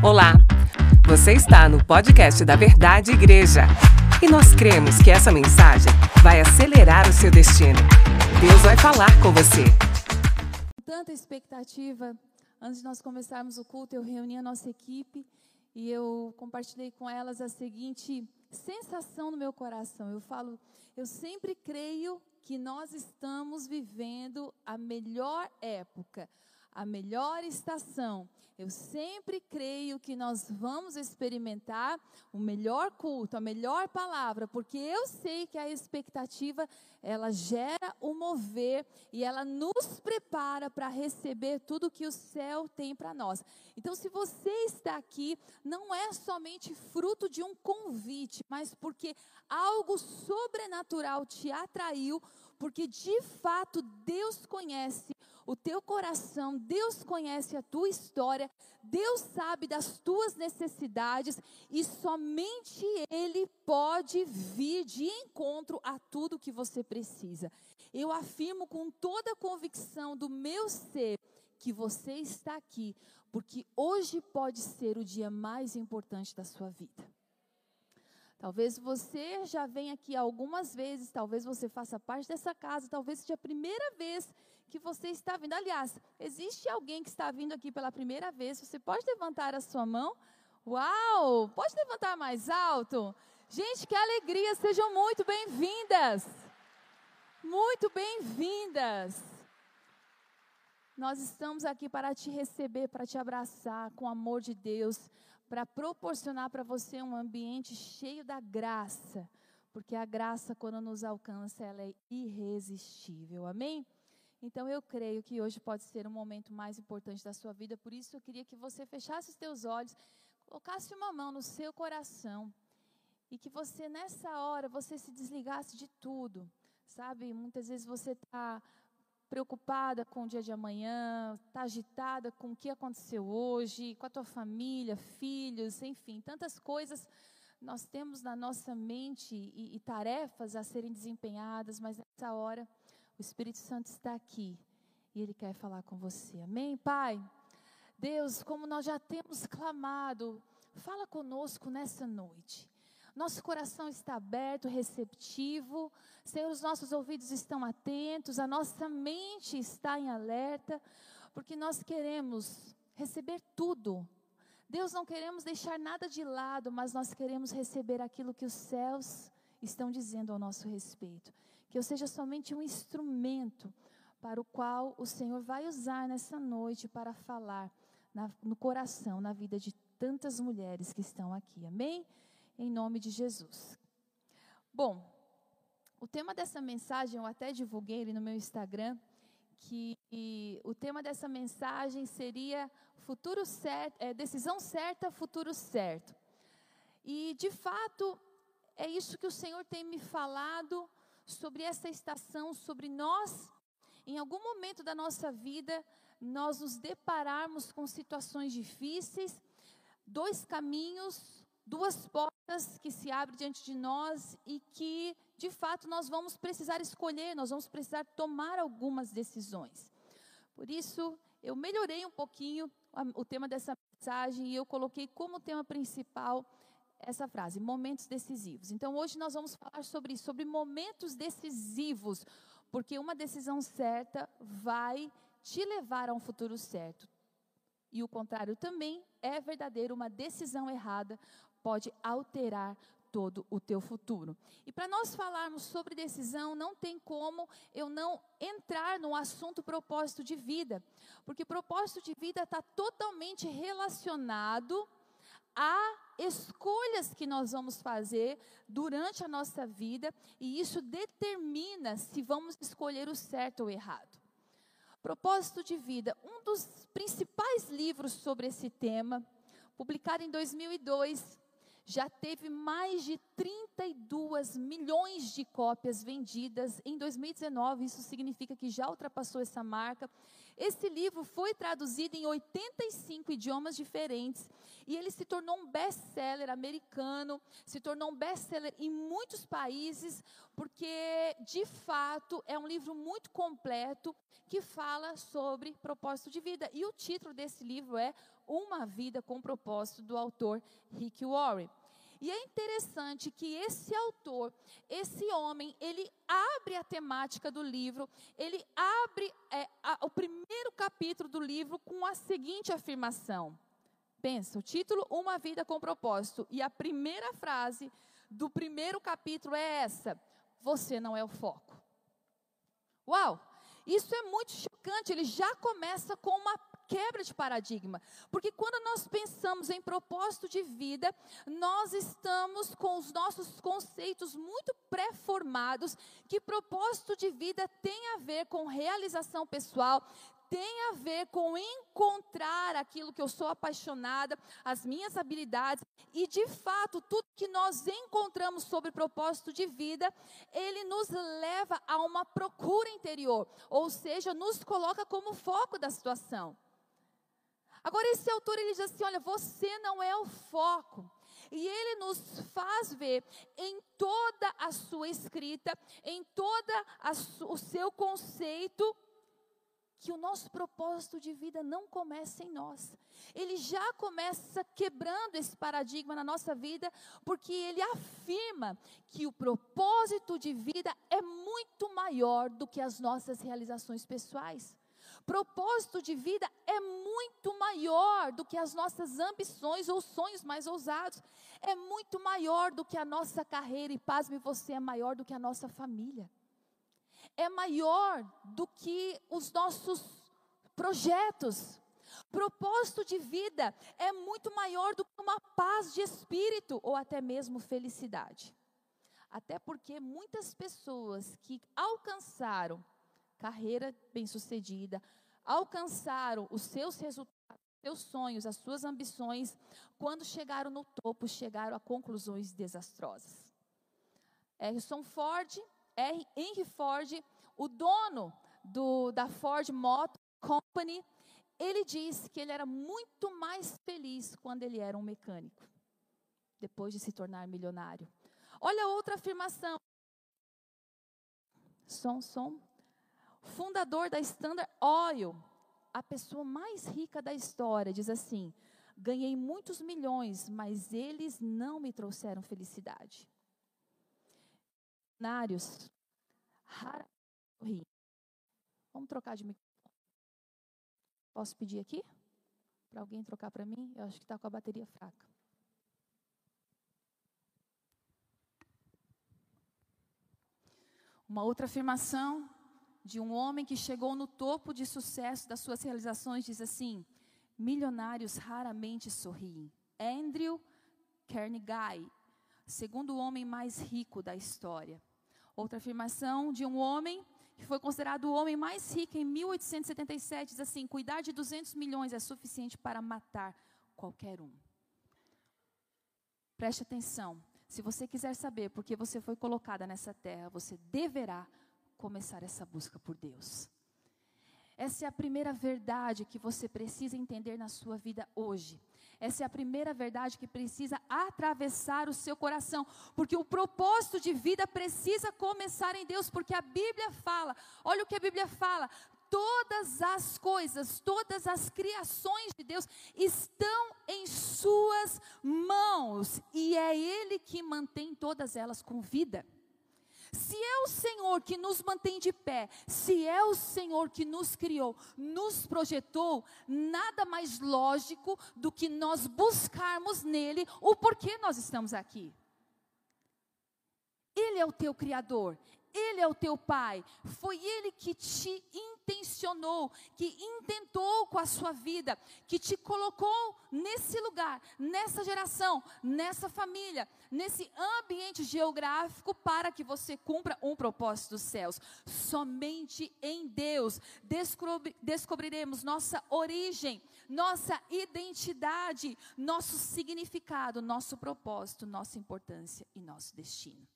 Olá, você está no podcast da Verdade Igreja e nós cremos que essa mensagem vai acelerar o seu destino. Deus vai falar com você. Tanta expectativa. Antes de nós começarmos o culto, eu reuni a nossa equipe e eu compartilhei com elas a seguinte sensação no meu coração. Eu falo, eu sempre creio que nós estamos vivendo a melhor época, a melhor estação. Eu sempre creio que nós vamos experimentar o melhor culto, a melhor palavra, porque eu sei que a expectativa ela gera o mover e ela nos prepara para receber tudo que o céu tem para nós. Então, se você está aqui, não é somente fruto de um convite, mas porque algo sobrenatural te atraiu, porque de fato Deus conhece o teu coração, Deus conhece a tua história, Deus sabe das tuas necessidades e somente Ele pode vir de encontro a tudo que você precisa. Eu afirmo com toda a convicção do meu ser que você está aqui, porque hoje pode ser o dia mais importante da sua vida. Talvez você já venha aqui algumas vezes, talvez você faça parte dessa casa, talvez seja a primeira vez que você está vindo. Aliás, existe alguém que está vindo aqui pela primeira vez? Você pode levantar a sua mão? Uau! Pode levantar mais alto? Gente, que alegria! Sejam muito bem-vindas! Muito bem-vindas! Nós estamos aqui para te receber, para te abraçar com o amor de Deus, para proporcionar para você um ambiente cheio da graça, porque a graça, quando nos alcança, ela é irresistível. Amém? Então eu creio que hoje pode ser o momento mais importante da sua vida, por isso eu queria que você fechasse os teus olhos, colocasse uma mão no seu coração e que você nessa hora você se desligasse de tudo, sabe? Muitas vezes você está preocupada com o dia de amanhã, está agitada com o que aconteceu hoje, com a tua família, filhos, enfim, tantas coisas nós temos na nossa mente e, e tarefas a serem desempenhadas, mas nessa hora o Espírito Santo está aqui e ele quer falar com você. Amém, Pai? Deus, como nós já temos clamado, fala conosco nessa noite. Nosso coração está aberto, receptivo. Senhor, os nossos ouvidos estão atentos, a nossa mente está em alerta, porque nós queremos receber tudo. Deus, não queremos deixar nada de lado, mas nós queremos receber aquilo que os céus estão dizendo ao nosso respeito que eu seja somente um instrumento para o qual o Senhor vai usar nessa noite para falar na, no coração, na vida de tantas mulheres que estão aqui. Amém? Em nome de Jesus. Bom, o tema dessa mensagem eu até divulguei ele no meu Instagram, que o tema dessa mensagem seria futuro certo, é, decisão certa, futuro certo. E de fato é isso que o Senhor tem me falado sobre essa estação, sobre nós, em algum momento da nossa vida, nós nos depararmos com situações difíceis, dois caminhos, duas portas que se abrem diante de nós e que, de fato, nós vamos precisar escolher, nós vamos precisar tomar algumas decisões. Por isso, eu melhorei um pouquinho o tema dessa mensagem e eu coloquei como tema principal essa frase, momentos decisivos. Então hoje nós vamos falar sobre isso, sobre momentos decisivos, porque uma decisão certa vai te levar a um futuro certo. E o contrário também é verdadeiro, uma decisão errada pode alterar todo o teu futuro. E para nós falarmos sobre decisão, não tem como eu não entrar no assunto propósito de vida, porque propósito de vida está totalmente relacionado a escolhas que nós vamos fazer durante a nossa vida e isso determina se vamos escolher o certo ou o errado. Propósito de vida, um dos principais livros sobre esse tema, publicado em 2002, já teve mais de 32 milhões de cópias vendidas em 2019. Isso significa que já ultrapassou essa marca. Esse livro foi traduzido em 85 idiomas diferentes e ele se tornou um best-seller americano, se tornou um best-seller em muitos países, porque de fato é um livro muito completo que fala sobre propósito de vida. E o título desse livro é Uma Vida com Propósito, do autor Rick Warren. E é interessante que esse autor, esse homem, ele abre a temática do livro, ele abre é, a, o primeiro capítulo do livro com a seguinte afirmação. Pensa, o título Uma Vida com Propósito. E a primeira frase do primeiro capítulo é essa: Você não é o foco. Uau! Isso é muito chocante. Ele já começa com uma quebra de paradigma. Porque quando nós pensamos em propósito de vida, nós estamos com os nossos conceitos muito pré-formados que propósito de vida tem a ver com realização pessoal, tem a ver com encontrar aquilo que eu sou apaixonada, as minhas habilidades, e de fato, tudo que nós encontramos sobre propósito de vida, ele nos leva a uma procura interior, ou seja, nos coloca como foco da situação. Agora, esse autor ele diz assim: olha, você não é o foco. E ele nos faz ver em toda a sua escrita, em toda o seu conceito, que o nosso propósito de vida não começa em nós. Ele já começa quebrando esse paradigma na nossa vida, porque ele afirma que o propósito de vida é muito maior do que as nossas realizações pessoais propósito de vida é muito maior do que as nossas ambições ou sonhos mais ousados. É muito maior do que a nossa carreira, e pasme você, é maior do que a nossa família. É maior do que os nossos projetos. Propósito de vida é muito maior do que uma paz de espírito ou até mesmo felicidade. Até porque muitas pessoas que alcançaram carreira bem-sucedida, alcançaram os seus resultados, seus sonhos, as suas ambições, quando chegaram no topo, chegaram a conclusões desastrosas. Harrison Ford, Henry Ford, o dono do, da Ford Motor Company, ele disse que ele era muito mais feliz quando ele era um mecânico, depois de se tornar milionário. Olha outra afirmação. Som, som fundador da Standard Oil, a pessoa mais rica da história, diz assim: ganhei muitos milhões, mas eles não me trouxeram felicidade. Nários, Vamos trocar de microfone. Posso pedir aqui? Para alguém trocar para mim? Eu acho que está com a bateria fraca. Uma outra afirmação de um homem que chegou no topo de sucesso das suas realizações, diz assim: milionários raramente sorriem. Andrew Carnegie, segundo homem mais rico da história. Outra afirmação de um homem que foi considerado o homem mais rico em 1877, diz assim: cuidar de 200 milhões é suficiente para matar qualquer um. Preste atenção. Se você quiser saber por que você foi colocada nessa terra, você deverá começar essa busca por Deus. Essa é a primeira verdade que você precisa entender na sua vida hoje. Essa é a primeira verdade que precisa atravessar o seu coração, porque o propósito de vida precisa começar em Deus, porque a Bíblia fala, olha o que a Bíblia fala: todas as coisas, todas as criações de Deus estão em Suas mãos, e é Ele que mantém todas elas com vida. Se é o Senhor que nos mantém de pé, se é o Senhor que nos criou, nos projetou, nada mais lógico do que nós buscarmos nele o porquê nós estamos aqui. Ele é o teu Criador, Ele é o teu Pai, foi Ele que te intencionou, que intentou com a sua vida, que te colocou nesse lugar, nessa geração, nessa família, nesse ambiente geográfico para que você cumpra um propósito dos céus. Somente em Deus descobriremos nossa origem, nossa identidade, nosso significado, nosso propósito, nossa importância e nosso destino.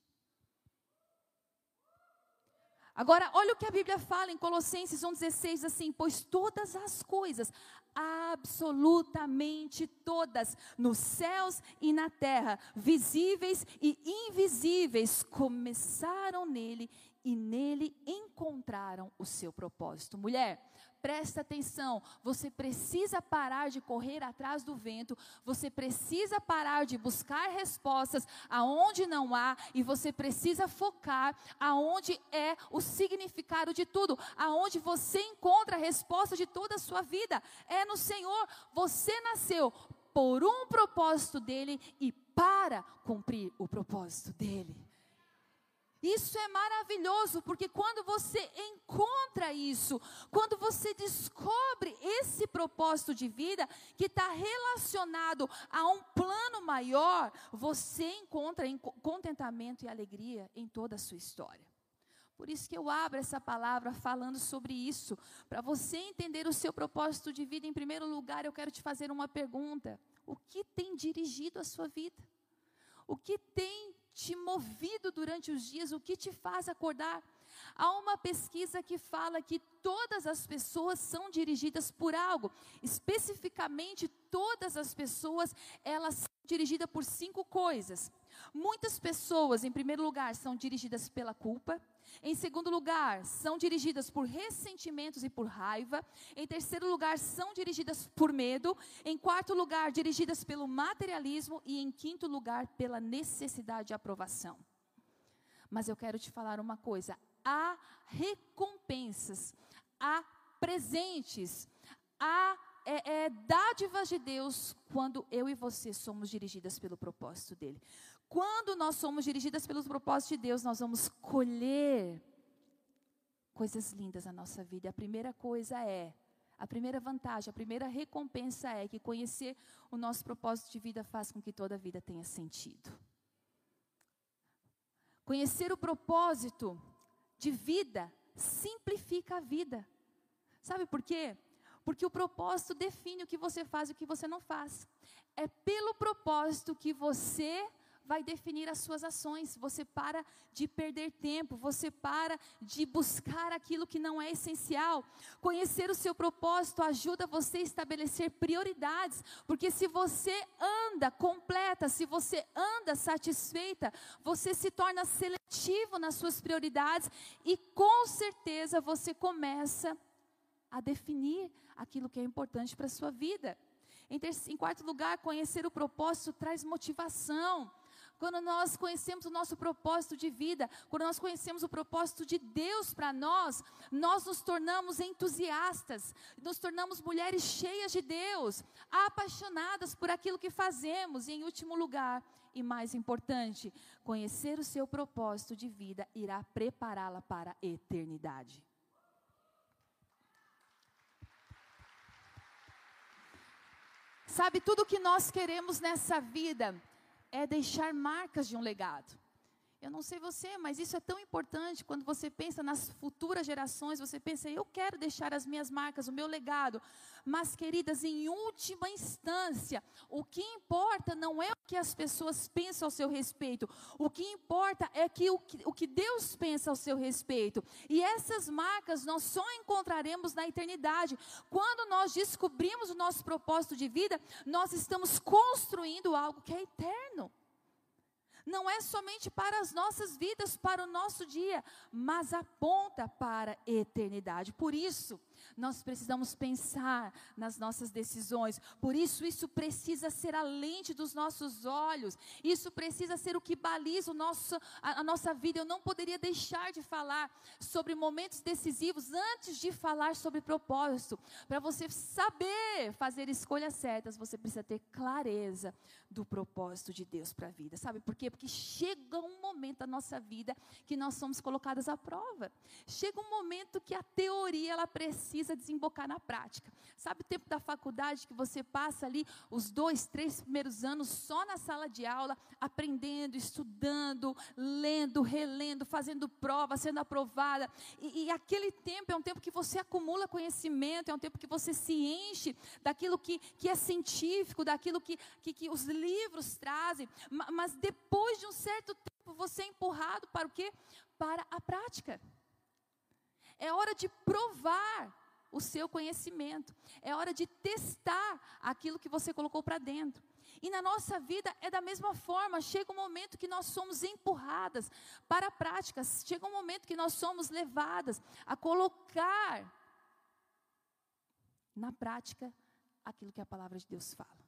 Agora, olha o que a Bíblia fala em Colossenses 1,16, assim: Pois todas as coisas, absolutamente todas, nos céus e na terra, visíveis e invisíveis, começaram nele e nele encontraram o seu propósito. Mulher, presta atenção, você precisa parar de correr atrás do vento, você precisa parar de buscar respostas aonde não há e você precisa focar aonde é o significado de tudo, aonde você encontra a resposta de toda a sua vida. É no Senhor. Você nasceu por um propósito dele e para cumprir o propósito dele. Isso é maravilhoso, porque quando você encontra isso, quando você descobre esse propósito de vida que está relacionado a um plano maior, você encontra contentamento e alegria em toda a sua história. Por isso que eu abro essa palavra falando sobre isso. Para você entender o seu propósito de vida, em primeiro lugar, eu quero te fazer uma pergunta: O que tem dirigido a sua vida? O que tem te movido durante os dias, o que te faz acordar. Há uma pesquisa que fala que todas as pessoas são dirigidas por algo. Especificamente, todas as pessoas, elas são dirigidas por cinco coisas. Muitas pessoas, em primeiro lugar, são dirigidas pela culpa. Em segundo lugar, são dirigidas por ressentimentos e por raiva. Em terceiro lugar, são dirigidas por medo. Em quarto lugar, dirigidas pelo materialismo. E em quinto lugar, pela necessidade de aprovação. Mas eu quero te falar uma coisa: há recompensas, há presentes, há é, é, dádivas de Deus quando eu e você somos dirigidas pelo propósito dele. Quando nós somos dirigidas pelos propósitos de Deus, nós vamos colher coisas lindas na nossa vida. A primeira coisa é, a primeira vantagem, a primeira recompensa é que conhecer o nosso propósito de vida faz com que toda a vida tenha sentido. Conhecer o propósito de vida simplifica a vida. Sabe por quê? Porque o propósito define o que você faz e o que você não faz. É pelo propósito que você vai definir as suas ações. Você para de perder tempo, você para de buscar aquilo que não é essencial. Conhecer o seu propósito ajuda você a estabelecer prioridades, porque se você anda completa, se você anda satisfeita, você se torna seletivo nas suas prioridades e com certeza você começa a definir aquilo que é importante para a sua vida. Em, quarto lugar, conhecer o propósito traz motivação. Quando nós conhecemos o nosso propósito de vida, quando nós conhecemos o propósito de Deus para nós, nós nos tornamos entusiastas, nos tornamos mulheres cheias de Deus, apaixonadas por aquilo que fazemos. E em último lugar, e mais importante, conhecer o seu propósito de vida irá prepará-la para a eternidade. Sabe, tudo que nós queremos nessa vida é deixar marcas de um legado. Eu não sei você, mas isso é tão importante quando você pensa nas futuras gerações, você pensa, eu quero deixar as minhas marcas, o meu legado. Mas, queridas, em última instância, o que importa não é o que as pessoas pensam ao seu respeito, o que importa é que o, que o que Deus pensa ao seu respeito. E essas marcas nós só encontraremos na eternidade. Quando nós descobrimos o nosso propósito de vida, nós estamos construindo algo que é eterno não é somente para as nossas vidas, para o nosso dia, mas aponta para a eternidade. Por isso, nós precisamos pensar nas nossas decisões. Por isso, isso precisa ser a lente dos nossos olhos. Isso precisa ser o que baliza o nosso, a, a nossa vida. Eu não poderia deixar de falar sobre momentos decisivos antes de falar sobre propósito. Para você saber fazer escolhas certas, você precisa ter clareza do propósito de Deus para a vida. Sabe por quê? Porque chega um momento da nossa vida que nós somos colocadas à prova. Chega um momento que a teoria ela precisa desembocar na prática. Sabe o tempo da faculdade que você passa ali os dois, três primeiros anos só na sala de aula, aprendendo, estudando, lendo, relendo, fazendo prova, sendo aprovada. E, e aquele tempo é um tempo que você acumula conhecimento, é um tempo que você se enche daquilo que, que é científico, daquilo que, que, que os livros trazem, mas depois de um certo tempo você é empurrado para o quê? Para a prática. É hora de provar o seu conhecimento. É hora de testar aquilo que você colocou para dentro. E na nossa vida é da mesma forma. Chega um momento que nós somos empurradas para a prática. Chega um momento que nós somos levadas a colocar na prática aquilo que a palavra de Deus fala.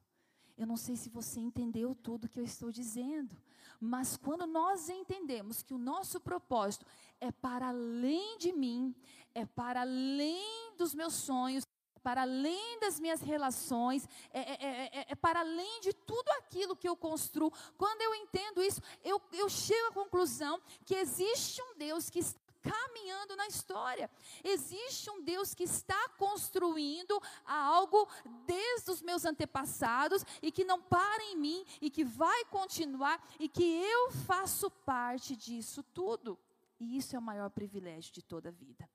Eu não sei se você entendeu tudo que eu estou dizendo, mas quando nós entendemos que o nosso propósito é para além de mim, é para além dos meus sonhos, para além das minhas relações, é, é, é, é, para além de tudo aquilo que eu construo. Quando eu entendo isso, eu, eu chego à conclusão que existe um Deus que está caminhando na história. Existe um Deus que está construindo algo desde os meus antepassados e que não para em mim e que vai continuar e que eu faço parte disso tudo. E isso é o maior privilégio de toda a vida.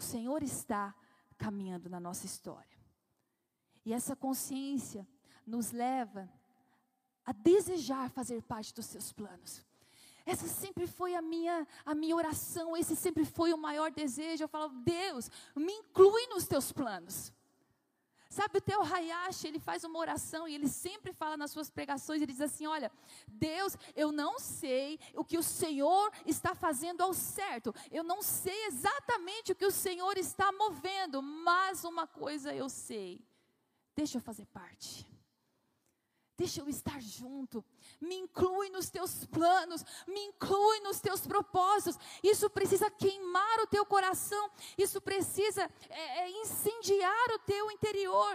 O Senhor está caminhando na nossa história. E essa consciência nos leva a desejar fazer parte dos seus planos. Essa sempre foi a minha, a minha oração, esse sempre foi o maior desejo. Eu falo, Deus, me inclui nos teus planos. Sabe, o Teu Hayashi, ele faz uma oração e ele sempre fala nas suas pregações, ele diz assim: Olha, Deus, eu não sei o que o Senhor está fazendo ao certo, eu não sei exatamente o que o Senhor está movendo, mas uma coisa eu sei, deixa eu fazer parte deixa eu estar junto, me inclui nos teus planos, me inclui nos teus propósitos. Isso precisa queimar o teu coração, isso precisa é, é, incendiar o teu interior.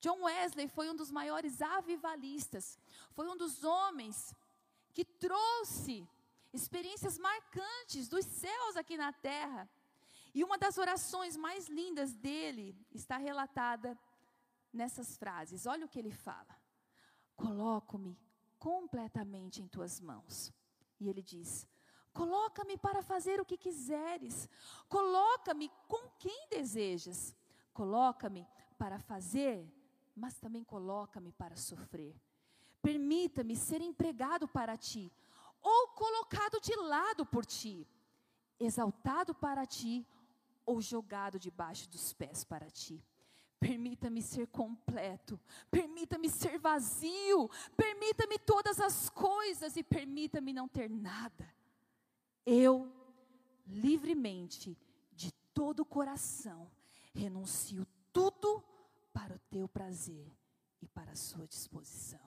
John Wesley foi um dos maiores avivalistas, foi um dos homens que trouxe experiências marcantes dos céus aqui na terra. E uma das orações mais lindas dele está relatada nessas frases. Olha o que ele fala: Coloco-me completamente em tuas mãos. E ele diz: Coloca-me para fazer o que quiseres. Coloca-me com quem desejas. Coloca-me para fazer, mas também coloca-me para sofrer. Permita-me ser empregado para ti, ou colocado de lado por ti, exaltado para ti, ou jogado debaixo dos pés para ti. Permita-me ser completo, permita-me ser vazio, permita-me todas as coisas e permita-me não ter nada. Eu, livremente, de todo o coração, renuncio tudo para o teu prazer e para a sua disposição.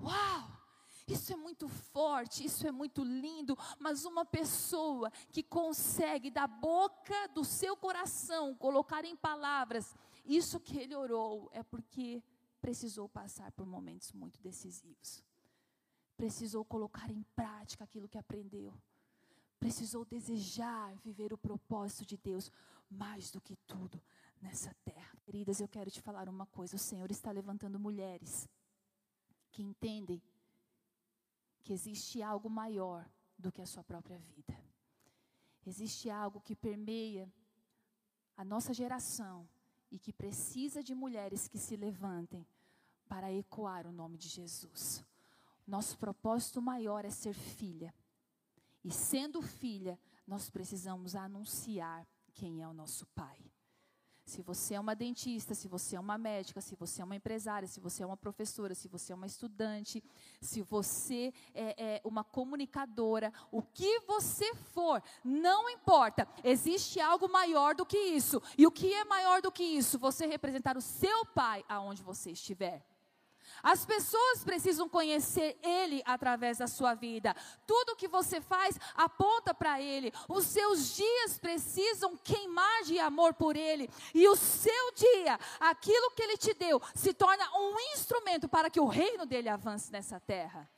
Uau! Isso é muito forte, isso é muito lindo, mas uma pessoa que consegue da boca do seu coração colocar em palavras isso que ele orou é porque precisou passar por momentos muito decisivos. Precisou colocar em prática aquilo que aprendeu. Precisou desejar viver o propósito de Deus mais do que tudo nessa terra. Queridas, eu quero te falar uma coisa: o Senhor está levantando mulheres que entendem que existe algo maior do que a sua própria vida. Existe algo que permeia a nossa geração e que precisa de mulheres que se levantem para ecoar o nome de Jesus. Nosso propósito maior é ser filha. E sendo filha, nós precisamos anunciar quem é o nosso Pai. Se você é uma dentista, se você é uma médica, se você é uma empresária, se você é uma professora, se você é uma estudante, se você é, é uma comunicadora, o que você for, não importa. Existe algo maior do que isso. E o que é maior do que isso? Você representar o seu pai aonde você estiver. As pessoas precisam conhecer Ele através da sua vida. Tudo que você faz aponta para Ele. Os seus dias precisam queimar de amor por Ele. E o seu dia, aquilo que Ele te deu, se torna um instrumento para que o reino dele avance nessa terra.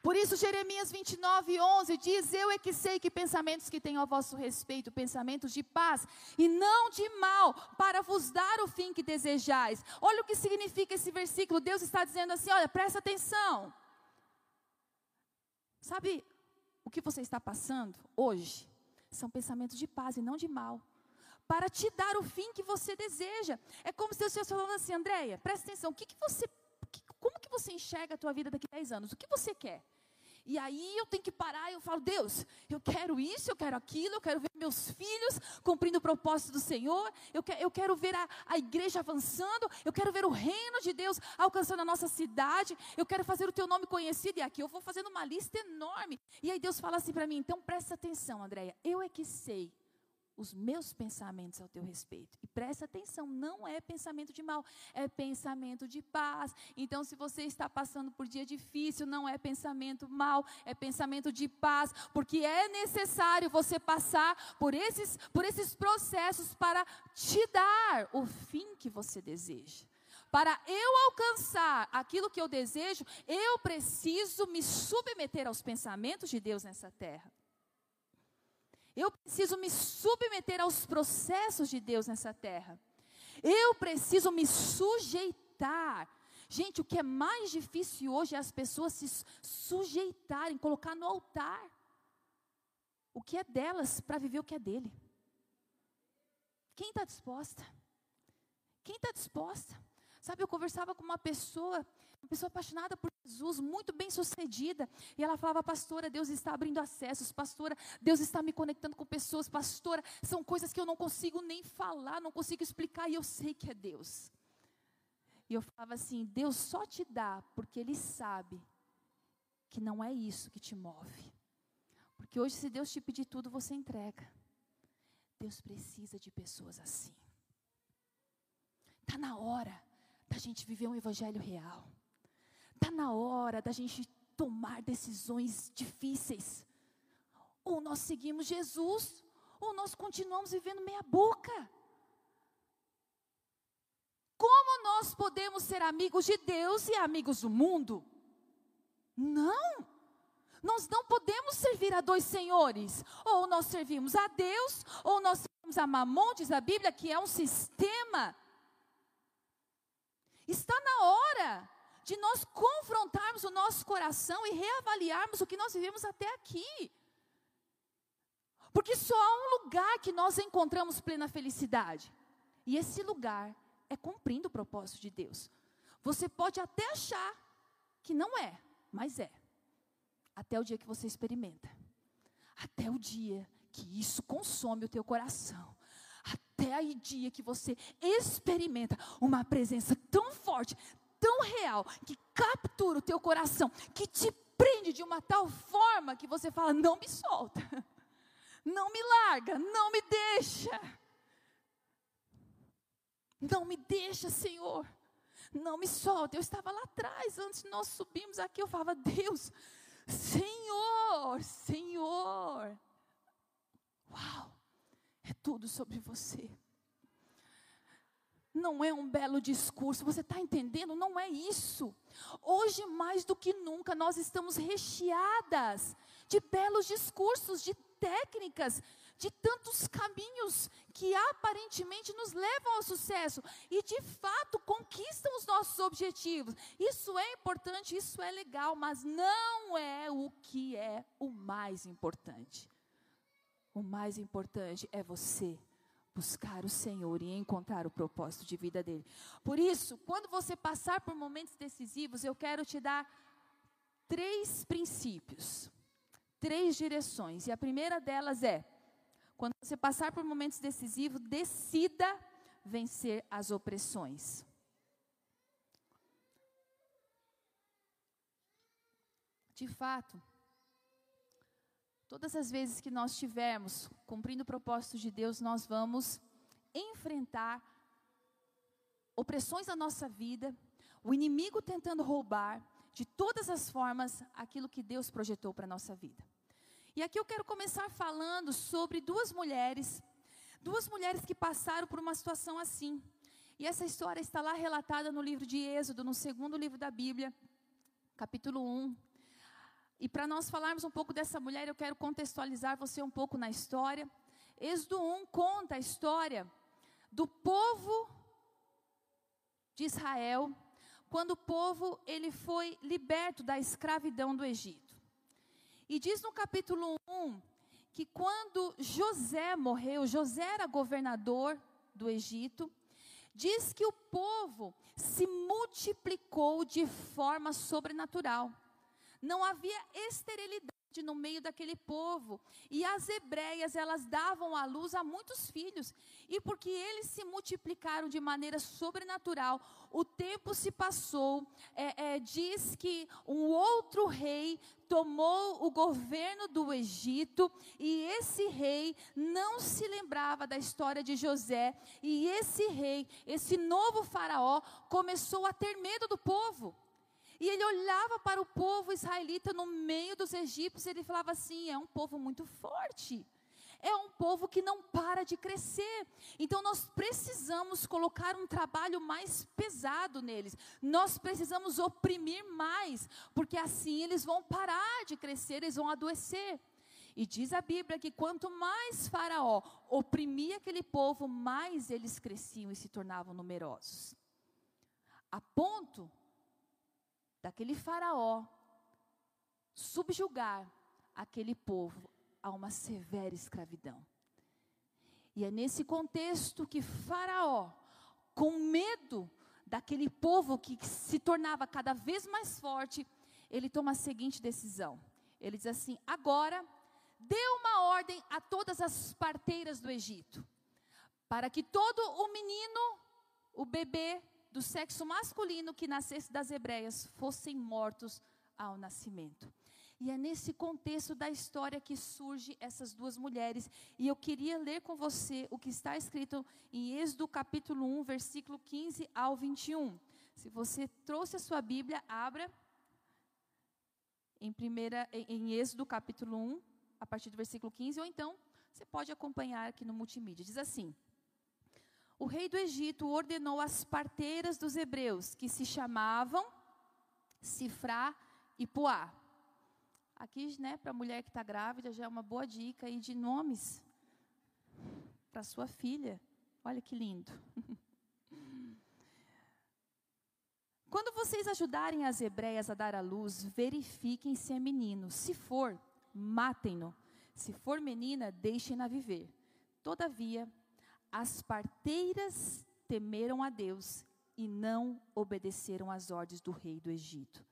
Por isso, Jeremias 29, 11 diz: Eu é que sei que pensamentos que tenho a vosso respeito, pensamentos de paz e não de mal, para vos dar o fim que desejais. Olha o que significa esse versículo. Deus está dizendo assim: Olha, presta atenção. Sabe o que você está passando hoje? São pensamentos de paz e não de mal. Para te dar o fim que você deseja. É como se eu estivesse falando assim, Andréia, presta atenção, o que, que você você enxerga a tua vida daqui a 10 anos? O que você quer? E aí eu tenho que parar e eu falo, Deus, eu quero isso, eu quero aquilo, eu quero ver meus filhos cumprindo o propósito do Senhor, eu, que, eu quero ver a, a igreja avançando, eu quero ver o reino de Deus alcançando a nossa cidade, eu quero fazer o teu nome conhecido, e aqui eu vou fazendo uma lista enorme. E aí Deus fala assim para mim, então presta atenção, Andréia, eu é que sei os meus pensamentos ao teu respeito. E presta atenção, não é pensamento de mal, é pensamento de paz. Então, se você está passando por dia difícil, não é pensamento mal, é pensamento de paz, porque é necessário você passar por esses, por esses processos para te dar o fim que você deseja. Para eu alcançar aquilo que eu desejo, eu preciso me submeter aos pensamentos de Deus nessa terra. Eu preciso me submeter aos processos de Deus nessa terra. Eu preciso me sujeitar. Gente, o que é mais difícil hoje é as pessoas se sujeitarem, colocar no altar o que é delas para viver o que é dele. Quem está disposta? Quem está disposta? Sabe, eu conversava com uma pessoa, uma pessoa apaixonada por Jesus, muito bem sucedida, e ela falava, pastora, Deus está abrindo acessos, pastora, Deus está me conectando com pessoas, pastora, são coisas que eu não consigo nem falar, não consigo explicar, e eu sei que é Deus. E eu falava assim: Deus só te dá porque Ele sabe que não é isso que te move. Porque hoje, se Deus te pedir tudo, você entrega. Deus precisa de pessoas assim. Está na hora da gente viver um evangelho real. Está na hora da gente tomar decisões difíceis. Ou nós seguimos Jesus, ou nós continuamos vivendo meia boca. Como nós podemos ser amigos de Deus e amigos do mundo? Não. Nós não podemos servir a dois senhores. Ou nós servimos a Deus, ou nós servimos a Mamon, diz a Bíblia, que é um sistema Está na hora de nós confrontarmos o nosso coração e reavaliarmos o que nós vivemos até aqui. Porque só há um lugar que nós encontramos plena felicidade. E esse lugar é cumprindo o propósito de Deus. Você pode até achar que não é, mas é. Até o dia que você experimenta. Até o dia que isso consome o teu coração até aí dia que você experimenta uma presença tão forte, tão real, que captura o teu coração, que te prende de uma tal forma que você fala: não me solta, não me larga, não me deixa. Não me deixa, Senhor. Não me solta. Eu estava lá atrás, antes nós subimos aqui, eu falava: Deus, Senhor, Senhor. Uau! É tudo sobre você. Não é um belo discurso, você está entendendo? Não é isso. Hoje, mais do que nunca, nós estamos recheadas de belos discursos, de técnicas, de tantos caminhos que aparentemente nos levam ao sucesso e de fato conquistam os nossos objetivos. Isso é importante, isso é legal, mas não é o que é o mais importante. O mais importante é você buscar o Senhor e encontrar o propósito de vida dele. Por isso, quando você passar por momentos decisivos, eu quero te dar três princípios, três direções. E a primeira delas é: quando você passar por momentos decisivos, decida vencer as opressões. De fato, Todas as vezes que nós estivermos cumprindo o propósito de Deus, nós vamos enfrentar opressões na nossa vida, o inimigo tentando roubar de todas as formas aquilo que Deus projetou para a nossa vida. E aqui eu quero começar falando sobre duas mulheres, duas mulheres que passaram por uma situação assim. E essa história está lá relatada no livro de Êxodo, no segundo livro da Bíblia, capítulo 1, e para nós falarmos um pouco dessa mulher, eu quero contextualizar você um pouco na história. Êxodo 1 conta a história do povo de Israel, quando o povo ele foi liberto da escravidão do Egito. E diz no capítulo 1 que quando José morreu, José era governador do Egito, diz que o povo se multiplicou de forma sobrenatural. Não havia esterilidade no meio daquele povo. E as hebreias, elas davam à luz a muitos filhos. E porque eles se multiplicaram de maneira sobrenatural, o tempo se passou. É, é, diz que um outro rei tomou o governo do Egito. E esse rei não se lembrava da história de José. E esse rei, esse novo faraó, começou a ter medo do povo. E ele olhava para o povo israelita no meio dos egípcios e ele falava assim: é um povo muito forte. É um povo que não para de crescer. Então nós precisamos colocar um trabalho mais pesado neles. Nós precisamos oprimir mais, porque assim eles vão parar de crescer, eles vão adoecer. E diz a Bíblia que quanto mais Faraó oprimia aquele povo, mais eles cresciam e se tornavam numerosos. A ponto daquele faraó subjugar aquele povo a uma severa escravidão. E é nesse contexto que Faraó, com medo daquele povo que se tornava cada vez mais forte, ele toma a seguinte decisão. Ele diz assim: agora dê uma ordem a todas as parteiras do Egito, para que todo o menino, o bebê, do sexo masculino que nascesse das hebreias fossem mortos ao nascimento. E é nesse contexto da história que surge essas duas mulheres. E eu queria ler com você o que está escrito em Êxodo capítulo 1, versículo 15 ao 21. Se você trouxe a sua Bíblia, abra em, primeira, em Êxodo capítulo 1, a partir do versículo 15, ou então você pode acompanhar aqui no multimídia. Diz assim: o rei do Egito ordenou às parteiras dos hebreus, que se chamavam Sifrá e Puá. Aqui, né, para a mulher que está grávida, já é uma boa dica aí de nomes para sua filha. Olha que lindo. Quando vocês ajudarem as hebreias a dar à luz, verifiquem se é menino. Se for, matem-no. Se for menina, deixem-na viver. Todavia, as parteiras temeram a Deus e não obedeceram às ordens do rei do Egito.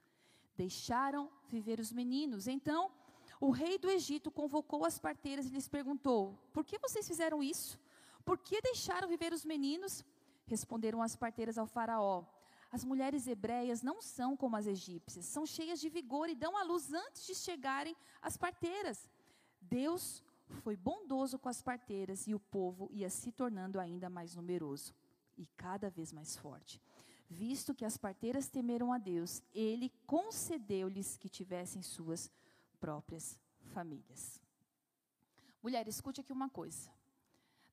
Deixaram viver os meninos. Então, o rei do Egito convocou as parteiras e lhes perguntou: Por que vocês fizeram isso? Por que deixaram viver os meninos? Responderam as parteiras ao Faraó: As mulheres hebreias não são como as egípcias, são cheias de vigor e dão à luz antes de chegarem as parteiras. Deus foi bondoso com as parteiras e o povo ia se tornando ainda mais numeroso e cada vez mais forte. Visto que as parteiras temeram a Deus, ele concedeu-lhes que tivessem suas próprias famílias. Mulher, escute aqui uma coisa.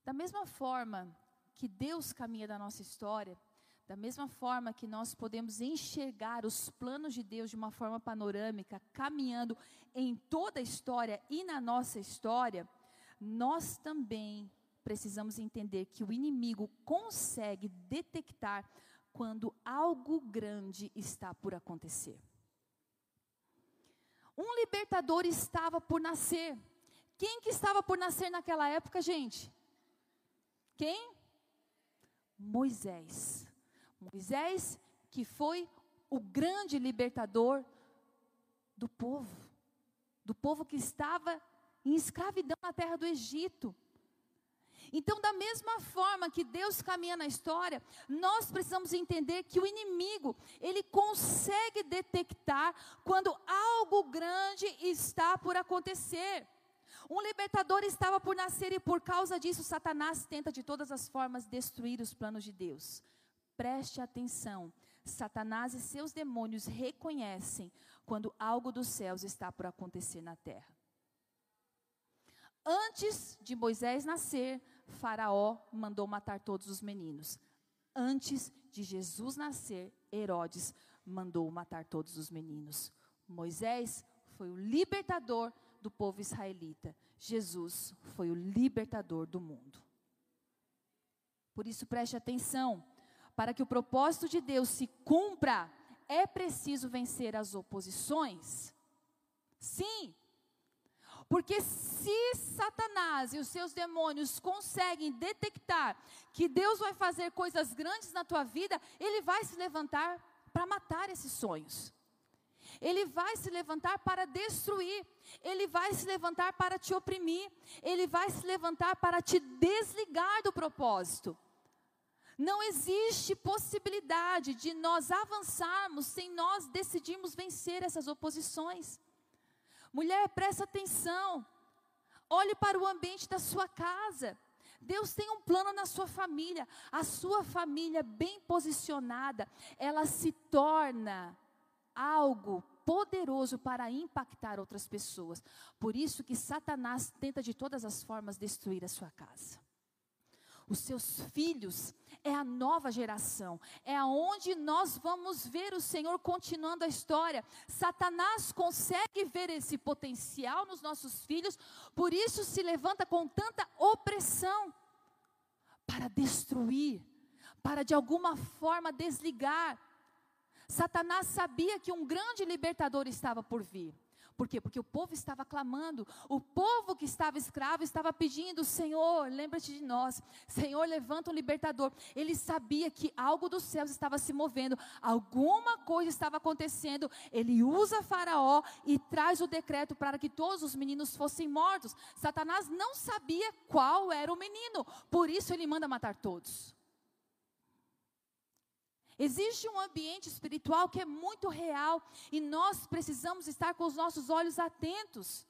Da mesma forma que Deus caminha da nossa história, da mesma forma que nós podemos enxergar os planos de Deus de uma forma panorâmica, caminhando em toda a história e na nossa história, nós também precisamos entender que o inimigo consegue detectar quando algo grande está por acontecer. Um libertador estava por nascer. Quem que estava por nascer naquela época, gente? Quem? Moisés. Moisés, que foi o grande libertador do povo, do povo que estava em escravidão na terra do Egito. Então, da mesma forma que Deus caminha na história, nós precisamos entender que o inimigo, ele consegue detectar quando algo grande está por acontecer. Um libertador estava por nascer e por causa disso Satanás tenta de todas as formas destruir os planos de Deus. Preste atenção. Satanás e seus demônios reconhecem quando algo dos céus está por acontecer na terra. Antes de Moisés nascer, Faraó mandou matar todos os meninos. Antes de Jesus nascer, Herodes mandou matar todos os meninos. Moisés foi o libertador do povo israelita. Jesus foi o libertador do mundo. Por isso, preste atenção para que o propósito de Deus se cumpra, é preciso vencer as oposições. Sim, porque se Satanás e os seus demônios conseguem detectar que Deus vai fazer coisas grandes na tua vida, ele vai se levantar para matar esses sonhos. Ele vai se levantar para destruir, ele vai se levantar para te oprimir, ele vai se levantar para te desligar do propósito. Não existe possibilidade de nós avançarmos sem nós decidirmos vencer essas oposições. Mulher, presta atenção. Olhe para o ambiente da sua casa. Deus tem um plano na sua família. A sua família bem posicionada, ela se torna algo poderoso para impactar outras pessoas. Por isso que Satanás tenta de todas as formas destruir a sua casa. Os seus filhos é a nova geração, é aonde nós vamos ver o Senhor continuando a história. Satanás consegue ver esse potencial nos nossos filhos, por isso se levanta com tanta opressão para destruir, para de alguma forma desligar. Satanás sabia que um grande libertador estava por vir. Por quê? Porque o povo estava clamando, o povo que estava escravo estava pedindo: Senhor, lembra-te de nós, Senhor, levanta um libertador. Ele sabia que algo dos céus estava se movendo, alguma coisa estava acontecendo. Ele usa Faraó e traz o decreto para que todos os meninos fossem mortos. Satanás não sabia qual era o menino, por isso ele manda matar todos. Existe um ambiente espiritual que é muito real e nós precisamos estar com os nossos olhos atentos.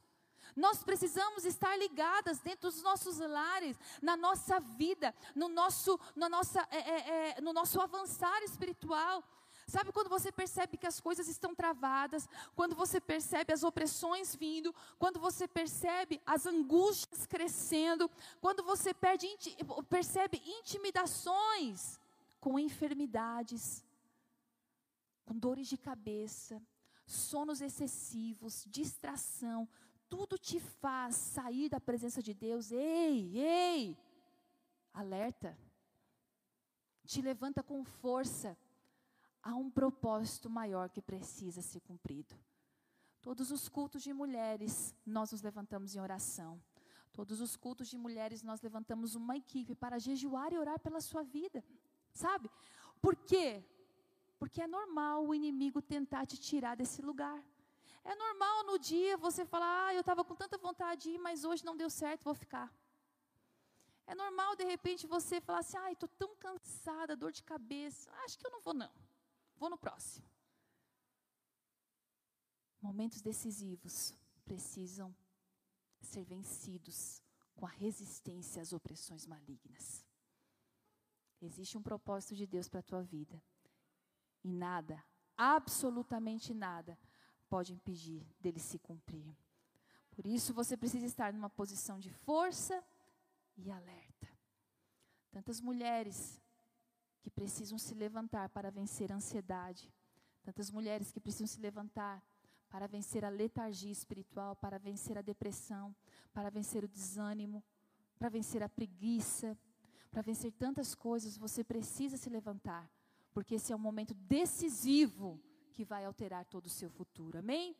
Nós precisamos estar ligadas dentro dos nossos lares, na nossa vida, no nosso, no nossa, é, é, é, no nosso avançar espiritual. Sabe quando você percebe que as coisas estão travadas, quando você percebe as opressões vindo, quando você percebe as angústias crescendo, quando você perde, percebe intimidações com enfermidades, com dores de cabeça, sonos excessivos, distração, tudo te faz sair da presença de Deus. Ei, ei, alerta. Te levanta com força. Há um propósito maior que precisa ser cumprido. Todos os cultos de mulheres, nós nos levantamos em oração. Todos os cultos de mulheres, nós levantamos uma equipe para jejuar e orar pela sua vida. Sabe? Por quê? Porque é normal o inimigo tentar te tirar desse lugar. É normal no dia você falar, ah, eu estava com tanta vontade de ir, mas hoje não deu certo, vou ficar. É normal, de repente, você falar assim, ai, estou tão cansada, dor de cabeça, acho que eu não vou não, vou no próximo. Momentos decisivos precisam ser vencidos com a resistência às opressões malignas. Existe um propósito de Deus para a tua vida. E nada, absolutamente nada, pode impedir dele se cumprir. Por isso você precisa estar numa posição de força e alerta. Tantas mulheres que precisam se levantar para vencer a ansiedade, tantas mulheres que precisam se levantar para vencer a letargia espiritual, para vencer a depressão, para vencer o desânimo, para vencer a preguiça, para vencer tantas coisas, você precisa se levantar, porque esse é um momento decisivo que vai alterar todo o seu futuro. Amém?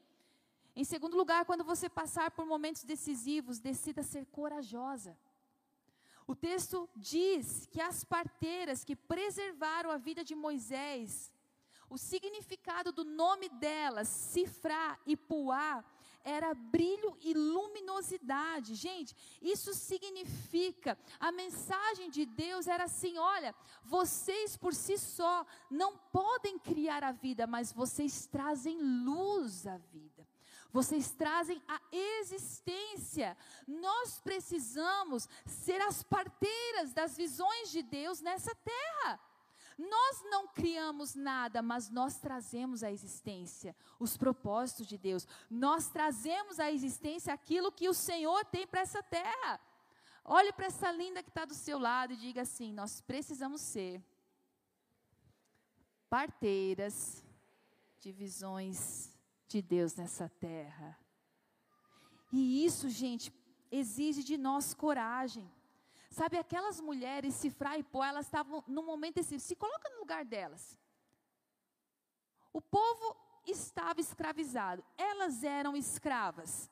Em segundo lugar, quando você passar por momentos decisivos, decida ser corajosa. O texto diz que as parteiras que preservaram a vida de Moisés, o significado do nome delas, Cifrá e Puá, era brilho e luminosidade. Gente, isso significa, a mensagem de Deus era assim: olha, vocês por si só não podem criar a vida, mas vocês trazem luz à vida. Vocês trazem a existência. Nós precisamos ser as parteiras das visões de Deus nessa terra. Nós não criamos nada, mas nós trazemos à existência os propósitos de Deus. Nós trazemos à existência aquilo que o Senhor tem para essa terra. Olhe para essa linda que está do seu lado e diga assim: nós precisamos ser parteiras de visões de Deus nessa terra. E isso, gente, exige de nós coragem. Sabe, aquelas mulheres, Cifra e Pó, elas estavam no momento desse, se coloca no lugar delas. O povo estava escravizado, elas eram escravas.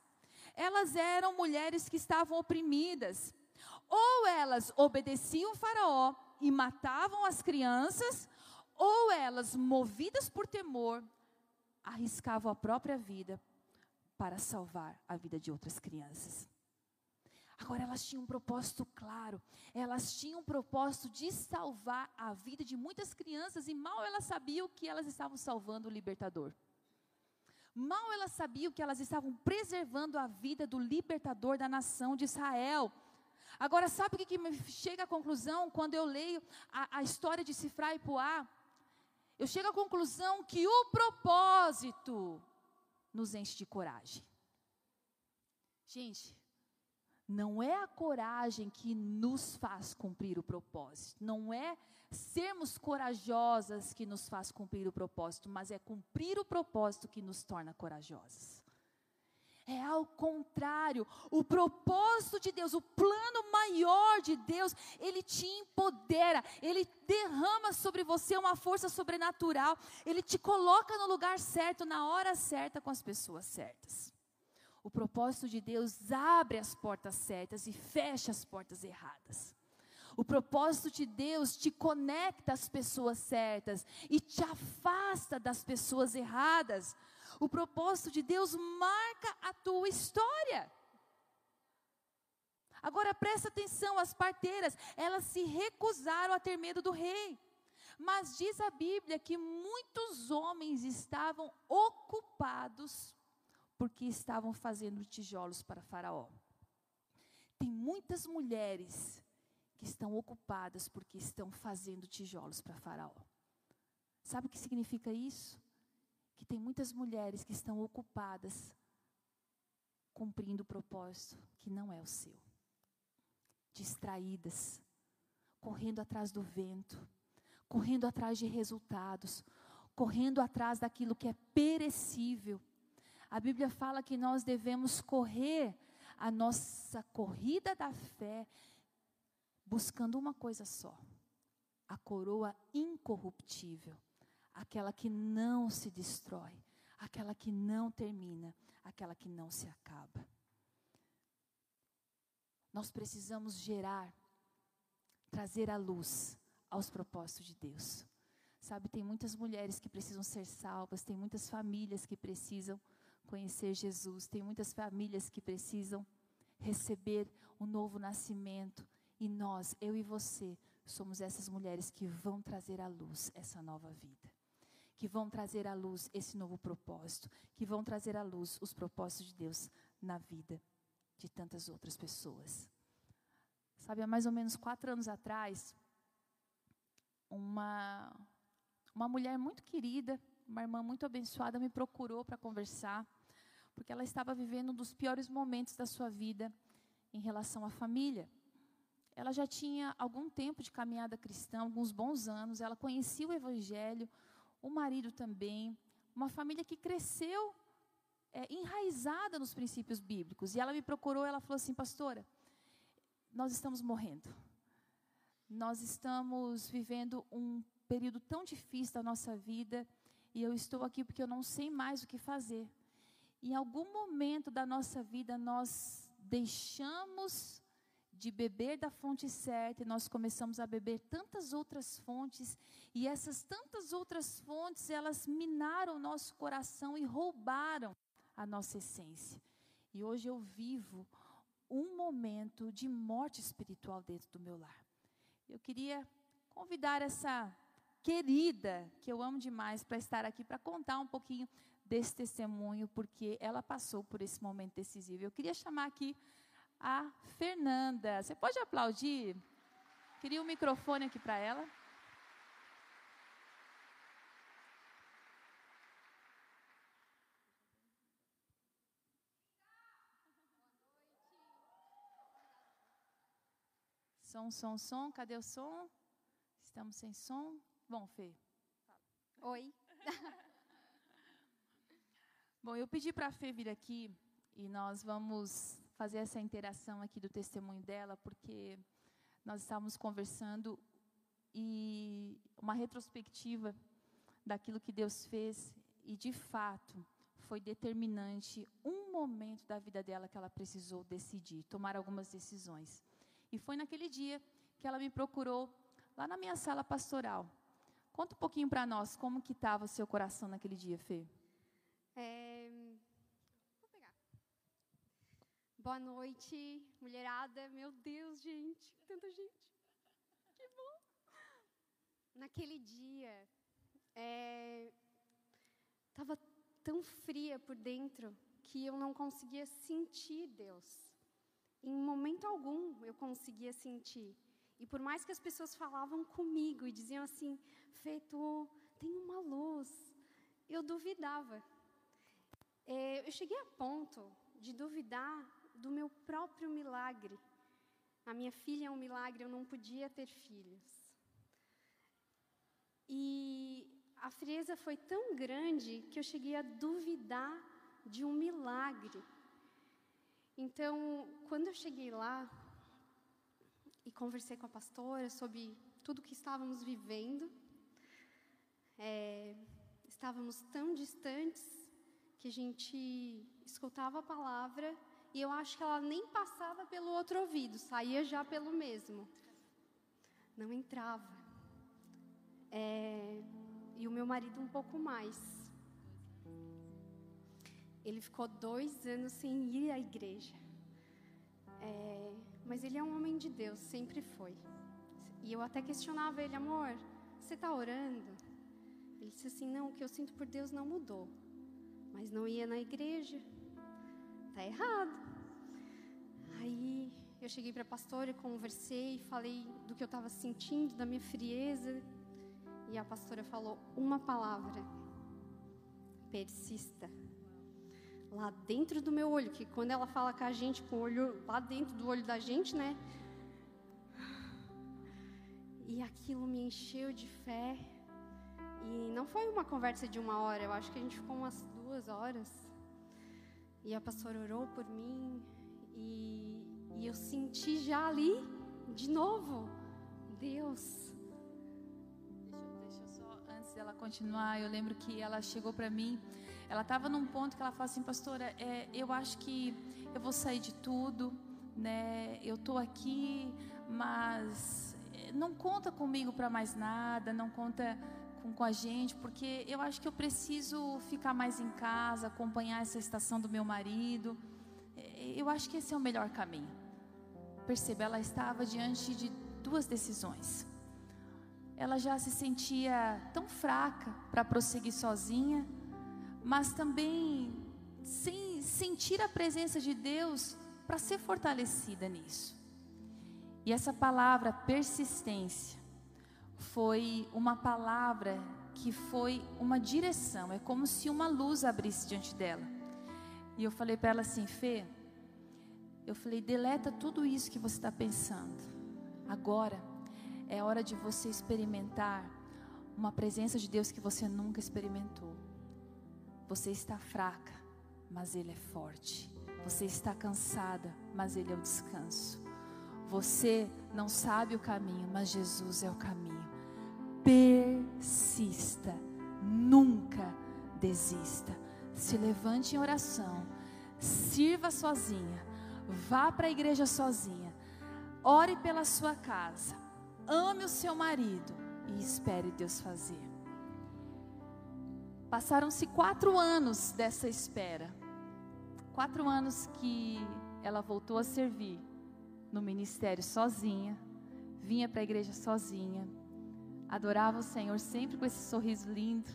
Elas eram mulheres que estavam oprimidas. Ou elas obedeciam o faraó e matavam as crianças, ou elas, movidas por temor, arriscavam a própria vida para salvar a vida de outras crianças. Agora, elas tinham um propósito claro, elas tinham um propósito de salvar a vida de muitas crianças, e mal elas sabiam que elas estavam salvando o libertador. Mal elas sabiam que elas estavam preservando a vida do libertador da nação de Israel. Agora, sabe o que, que me chega à conclusão quando eu leio a, a história de Sifra e Puá? Eu chego à conclusão que o propósito nos enche de coragem. Gente, não é a coragem que nos faz cumprir o propósito, não é sermos corajosas que nos faz cumprir o propósito, mas é cumprir o propósito que nos torna corajosas. É ao contrário, o propósito de Deus, o plano maior de Deus, ele te empodera, ele derrama sobre você uma força sobrenatural, ele te coloca no lugar certo, na hora certa, com as pessoas certas. O propósito de Deus abre as portas certas e fecha as portas erradas. O propósito de Deus te conecta às pessoas certas e te afasta das pessoas erradas. O propósito de Deus marca a tua história. Agora presta atenção, as parteiras, elas se recusaram a ter medo do rei. Mas diz a Bíblia que muitos homens estavam ocupados porque estavam fazendo tijolos para Faraó. Tem muitas mulheres que estão ocupadas porque estão fazendo tijolos para Faraó. Sabe o que significa isso? Que tem muitas mulheres que estão ocupadas cumprindo o propósito que não é o seu. Distraídas, correndo atrás do vento, correndo atrás de resultados, correndo atrás daquilo que é perecível a Bíblia fala que nós devemos correr a nossa corrida da fé buscando uma coisa só: a coroa incorruptível, aquela que não se destrói, aquela que não termina, aquela que não se acaba. Nós precisamos gerar, trazer a luz aos propósitos de Deus. Sabe, tem muitas mulheres que precisam ser salvas, tem muitas famílias que precisam conhecer Jesus. Tem muitas famílias que precisam receber um novo nascimento. E nós, eu e você, somos essas mulheres que vão trazer à luz essa nova vida. Que vão trazer à luz esse novo propósito. Que vão trazer à luz os propósitos de Deus na vida de tantas outras pessoas. Sabe, há mais ou menos quatro anos atrás, uma, uma mulher muito querida, uma irmã muito abençoada, me procurou para conversar porque ela estava vivendo um dos piores momentos da sua vida em relação à família. Ela já tinha algum tempo de caminhada cristã, alguns bons anos, ela conhecia o Evangelho, o marido também, uma família que cresceu é, enraizada nos princípios bíblicos. E ela me procurou, ela falou assim, pastora, nós estamos morrendo. Nós estamos vivendo um período tão difícil da nossa vida e eu estou aqui porque eu não sei mais o que fazer em algum momento da nossa vida nós deixamos de beber da fonte certa e nós começamos a beber tantas outras fontes e essas tantas outras fontes elas minaram o nosso coração e roubaram a nossa essência. E hoje eu vivo um momento de morte espiritual dentro do meu lar. Eu queria convidar essa querida, que eu amo demais, para estar aqui para contar um pouquinho desse testemunho, porque ela passou por esse momento decisivo. Eu queria chamar aqui a Fernanda. Você pode aplaudir? Queria um microfone aqui para ela. Som, som, som. Cadê o som? Estamos sem som. Bom, Fê. Oi. Bom, eu pedi para a Fê vir aqui e nós vamos fazer essa interação aqui do testemunho dela, porque nós estávamos conversando e uma retrospectiva daquilo que Deus fez e de fato foi determinante um momento da vida dela que ela precisou decidir, tomar algumas decisões. E foi naquele dia que ela me procurou lá na minha sala pastoral. Conta um pouquinho para nós como que estava o seu coração naquele dia, Fê. É... Vou pegar. Boa noite, mulherada. Meu Deus, gente, tanta gente. Que bom. Naquele dia, é... tão fria por dentro que eu não conseguia sentir Deus. Em momento algum eu conseguia sentir. E por mais que as pessoas falavam comigo e diziam assim, tu tem uma luz, eu duvidava. É, eu cheguei a ponto de duvidar do meu próprio milagre. A minha filha é um milagre, eu não podia ter filhos. E a frieza foi tão grande que eu cheguei a duvidar de um milagre. Então, quando eu cheguei lá e conversei com a pastora sobre tudo que estávamos vivendo, é, estávamos tão distantes que a gente escutava a palavra e eu acho que ela nem passava pelo outro ouvido, saía já pelo mesmo. Não entrava. É, e o meu marido um pouco mais. Ele ficou dois anos sem ir à igreja. É, mas ele é um homem de Deus, sempre foi. E eu até questionava ele, amor, você está orando? Ele disse assim: não, o que eu sinto por Deus não mudou. Mas não ia na igreja. Tá errado. Aí eu cheguei para a pastora conversei, falei do que eu estava sentindo, da minha frieza. E a pastora falou uma palavra: persista. Lá dentro do meu olho, que quando ela fala com a gente, com o olho lá dentro do olho da gente, né? E aquilo me encheu de fé. E não foi uma conversa de uma hora, eu acho que a gente ficou umas duas horas. E a pastora orou por mim. E, e eu senti já ali, de novo, Deus. Deixa, deixa eu só, antes dela continuar, eu lembro que ela chegou para mim. Ela estava num ponto que ela falou assim, pastora, é, eu acho que eu vou sair de tudo, né? Eu tô aqui, mas não conta comigo para mais nada, não conta com, com a gente, porque eu acho que eu preciso ficar mais em casa, acompanhar essa estação do meu marido. Eu acho que esse é o melhor caminho. Perceba, ela estava diante de duas decisões. Ela já se sentia tão fraca para prosseguir sozinha, mas também sem sentir a presença de Deus para ser fortalecida nisso. E essa palavra persistência foi uma palavra que foi uma direção, é como se uma luz abrisse diante dela. E eu falei para ela assim, Fê, eu falei, deleta tudo isso que você está pensando. Agora é hora de você experimentar uma presença de Deus que você nunca experimentou. Você está fraca, mas Ele é forte. Você está cansada, mas Ele é o descanso. Você não sabe o caminho, mas Jesus é o caminho persista, nunca desista. Se levante em oração, sirva sozinha, vá para a igreja sozinha, ore pela sua casa, ame o seu marido e espere Deus fazer. Passaram-se quatro anos dessa espera, quatro anos que ela voltou a servir no ministério sozinha, vinha para a igreja sozinha adorava o Senhor sempre com esse sorriso lindo,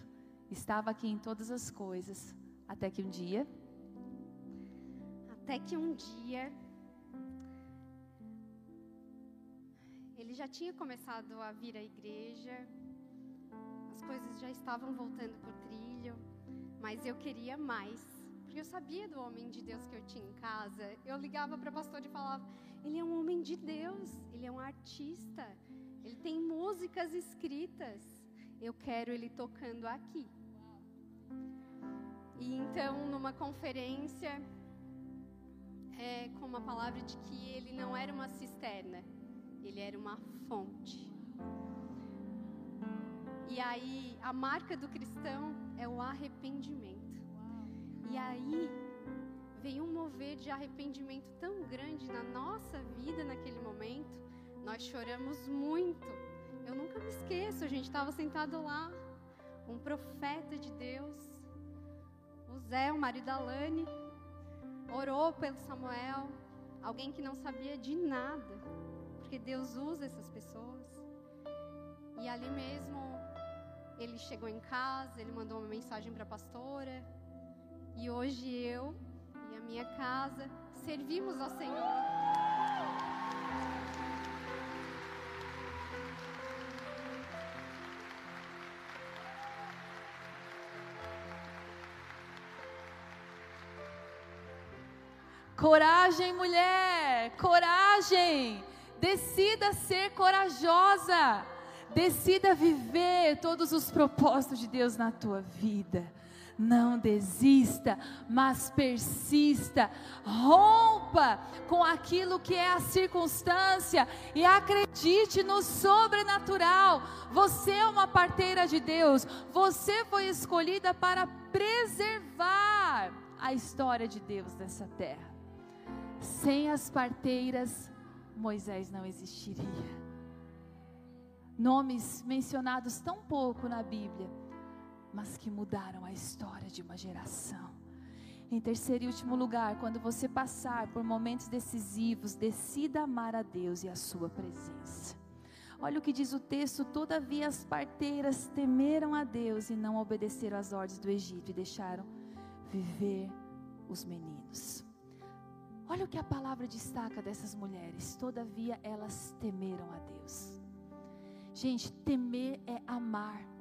estava aqui em todas as coisas, até que um dia. Até que um dia. Ele já tinha começado a vir à igreja, as coisas já estavam voltando para o trilho, mas eu queria mais, porque eu sabia do homem de Deus que eu tinha em casa. Eu ligava para o pastor e falava: Ele é um homem de Deus, ele é um artista, ele tem músicas escritas. Eu quero ele tocando aqui. E então, numa conferência, é, com uma palavra de que ele não era uma cisterna, ele era uma fonte. E aí, a marca do cristão é o arrependimento. E aí, veio um mover de arrependimento tão grande na nossa vida naquele momento nós choramos muito. Eu nunca me esqueço, a gente estava sentado lá, um profeta de Deus, o Zé, o marido da Lani, orou pelo Samuel, alguém que não sabia de nada, porque Deus usa essas pessoas. E ali mesmo, ele chegou em casa, ele mandou uma mensagem para a pastora, e hoje eu e a minha casa servimos ao Senhor. Coragem, mulher, coragem. Decida ser corajosa. Decida viver todos os propósitos de Deus na tua vida. Não desista, mas persista. Rompa com aquilo que é a circunstância e acredite no sobrenatural. Você é uma parteira de Deus. Você foi escolhida para preservar a história de Deus nessa terra. Sem as parteiras, Moisés não existiria. Nomes mencionados tão pouco na Bíblia, mas que mudaram a história de uma geração. Em terceiro e último lugar, quando você passar por momentos decisivos, decida amar a Deus e a sua presença. Olha o que diz o texto: todavia as parteiras temeram a Deus e não obedeceram às ordens do Egito e deixaram viver os meninos. Olha o que a palavra destaca dessas mulheres. Todavia elas temeram a Deus. Gente, temer é amar.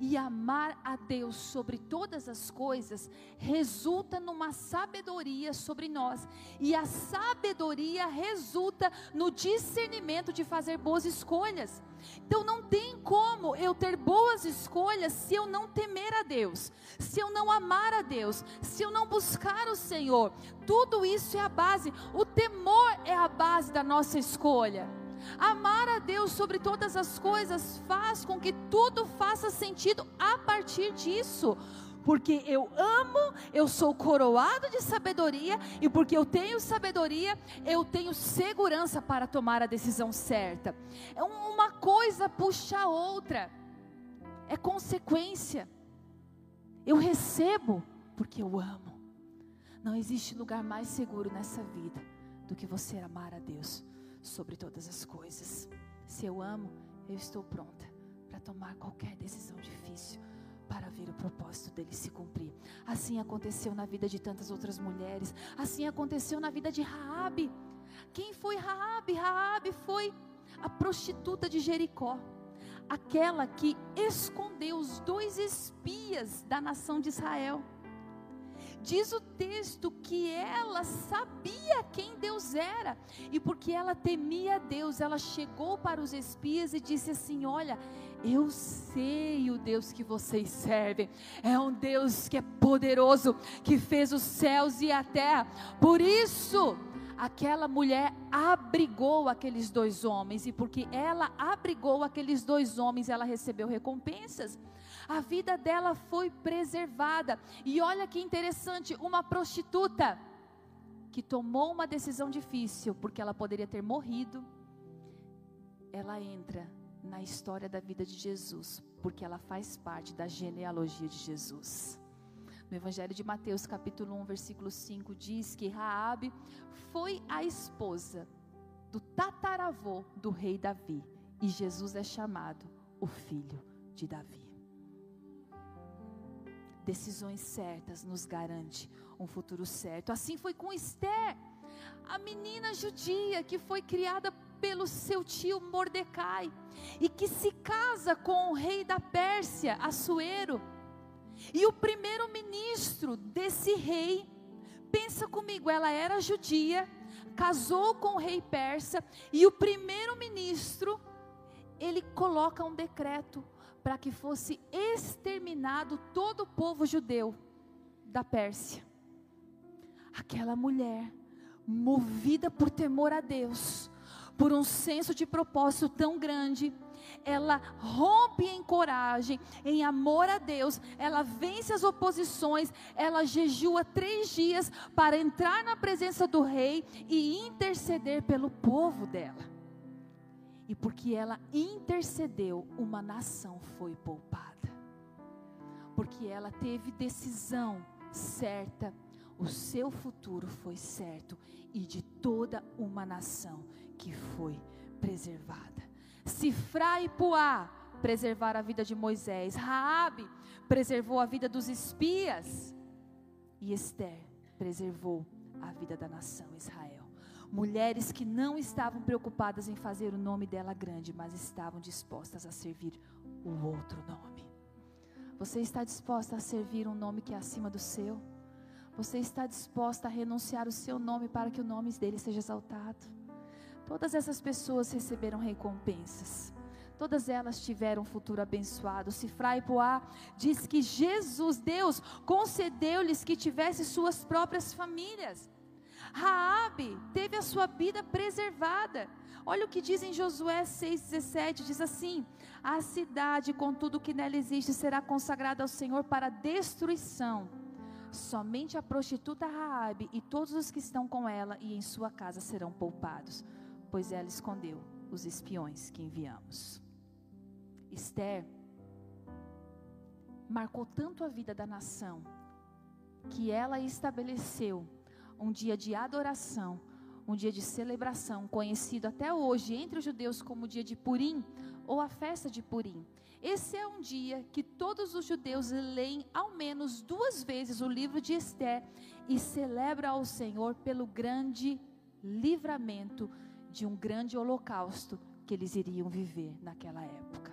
E amar a Deus sobre todas as coisas resulta numa sabedoria sobre nós. E a sabedoria resulta no discernimento de fazer boas escolhas. Então não tem como eu ter boas escolhas se eu não temer a Deus, se eu não amar a Deus, se eu não buscar o Senhor. Tudo isso é a base. O temor é a base da nossa escolha. Amar a Deus sobre todas as coisas faz com que tudo faça sentido a partir disso porque eu amo, eu sou coroado de sabedoria, e porque eu tenho sabedoria, eu tenho segurança para tomar a decisão certa. É uma coisa puxa a outra, é consequência. Eu recebo porque eu amo. Não existe lugar mais seguro nessa vida do que você amar a Deus sobre todas as coisas. Se eu amo, eu estou pronta para tomar qualquer decisão difícil para ver o propósito dele se cumprir. Assim aconteceu na vida de tantas outras mulheres, assim aconteceu na vida de Raabe. Quem foi Raabe? Raabe foi a prostituta de Jericó, aquela que escondeu os dois espias da nação de Israel. Diz o texto que ela sabia quem Deus era, e porque ela temia Deus, ela chegou para os espias e disse assim: Olha, eu sei o Deus que vocês servem, é um Deus que é poderoso, que fez os céus e a terra, por isso, aquela mulher abrigou aqueles dois homens, e porque ela abrigou aqueles dois homens, ela recebeu recompensas a vida dela foi preservada. E olha que interessante, uma prostituta que tomou uma decisão difícil, porque ela poderia ter morrido, ela entra na história da vida de Jesus, porque ela faz parte da genealogia de Jesus. No Evangelho de Mateus, capítulo 1, versículo 5, diz que Raabe foi a esposa do tataravô do rei Davi, e Jesus é chamado o filho de Davi. Decisões certas nos garante um futuro certo. Assim foi com Esther, a menina judia que foi criada pelo seu tio Mordecai e que se casa com o rei da Pérsia, Assuero. E o primeiro ministro desse rei, pensa comigo, ela era judia, casou com o rei persa e o primeiro ministro ele coloca um decreto para que fosse exterminado todo o povo judeu da Pérsia. Aquela mulher, movida por temor a Deus, por um senso de propósito tão grande, ela rompe em coragem, em amor a Deus, ela vence as oposições, ela jejua três dias para entrar na presença do rei e interceder pelo povo dela. E porque ela intercedeu, uma nação foi poupada. porque ela teve decisão certa, o seu futuro foi certo e de toda uma nação que foi preservada. Sifra e Puá preservaram a vida de Moisés, Raabe preservou a vida dos espias e Esther preservou a vida da nação Israel. Mulheres que não estavam preocupadas em fazer o nome dela grande, mas estavam dispostas a servir o outro nome. Você está disposta a servir um nome que é acima do seu? Você está disposta a renunciar o seu nome para que o nome dele seja exaltado? Todas essas pessoas receberam recompensas. Todas elas tiveram um futuro abençoado. Sifra e Poá diz que Jesus, Deus, concedeu-lhes que tivessem suas próprias famílias. Raabe teve a sua vida preservada. Olha o que diz em Josué 6,17: diz assim: A cidade, com tudo que nela existe, será consagrada ao Senhor para destruição. Somente a prostituta Raabe e todos os que estão com ela e em sua casa serão poupados, pois ela escondeu os espiões que enviamos. Esther marcou tanto a vida da nação que ela estabeleceu um dia de adoração, um dia de celebração, conhecido até hoje entre os judeus como o dia de Purim ou a festa de Purim. Esse é um dia que todos os judeus leem ao menos duas vezes o livro de Esther e celebram ao Senhor pelo grande livramento de um grande holocausto que eles iriam viver naquela época.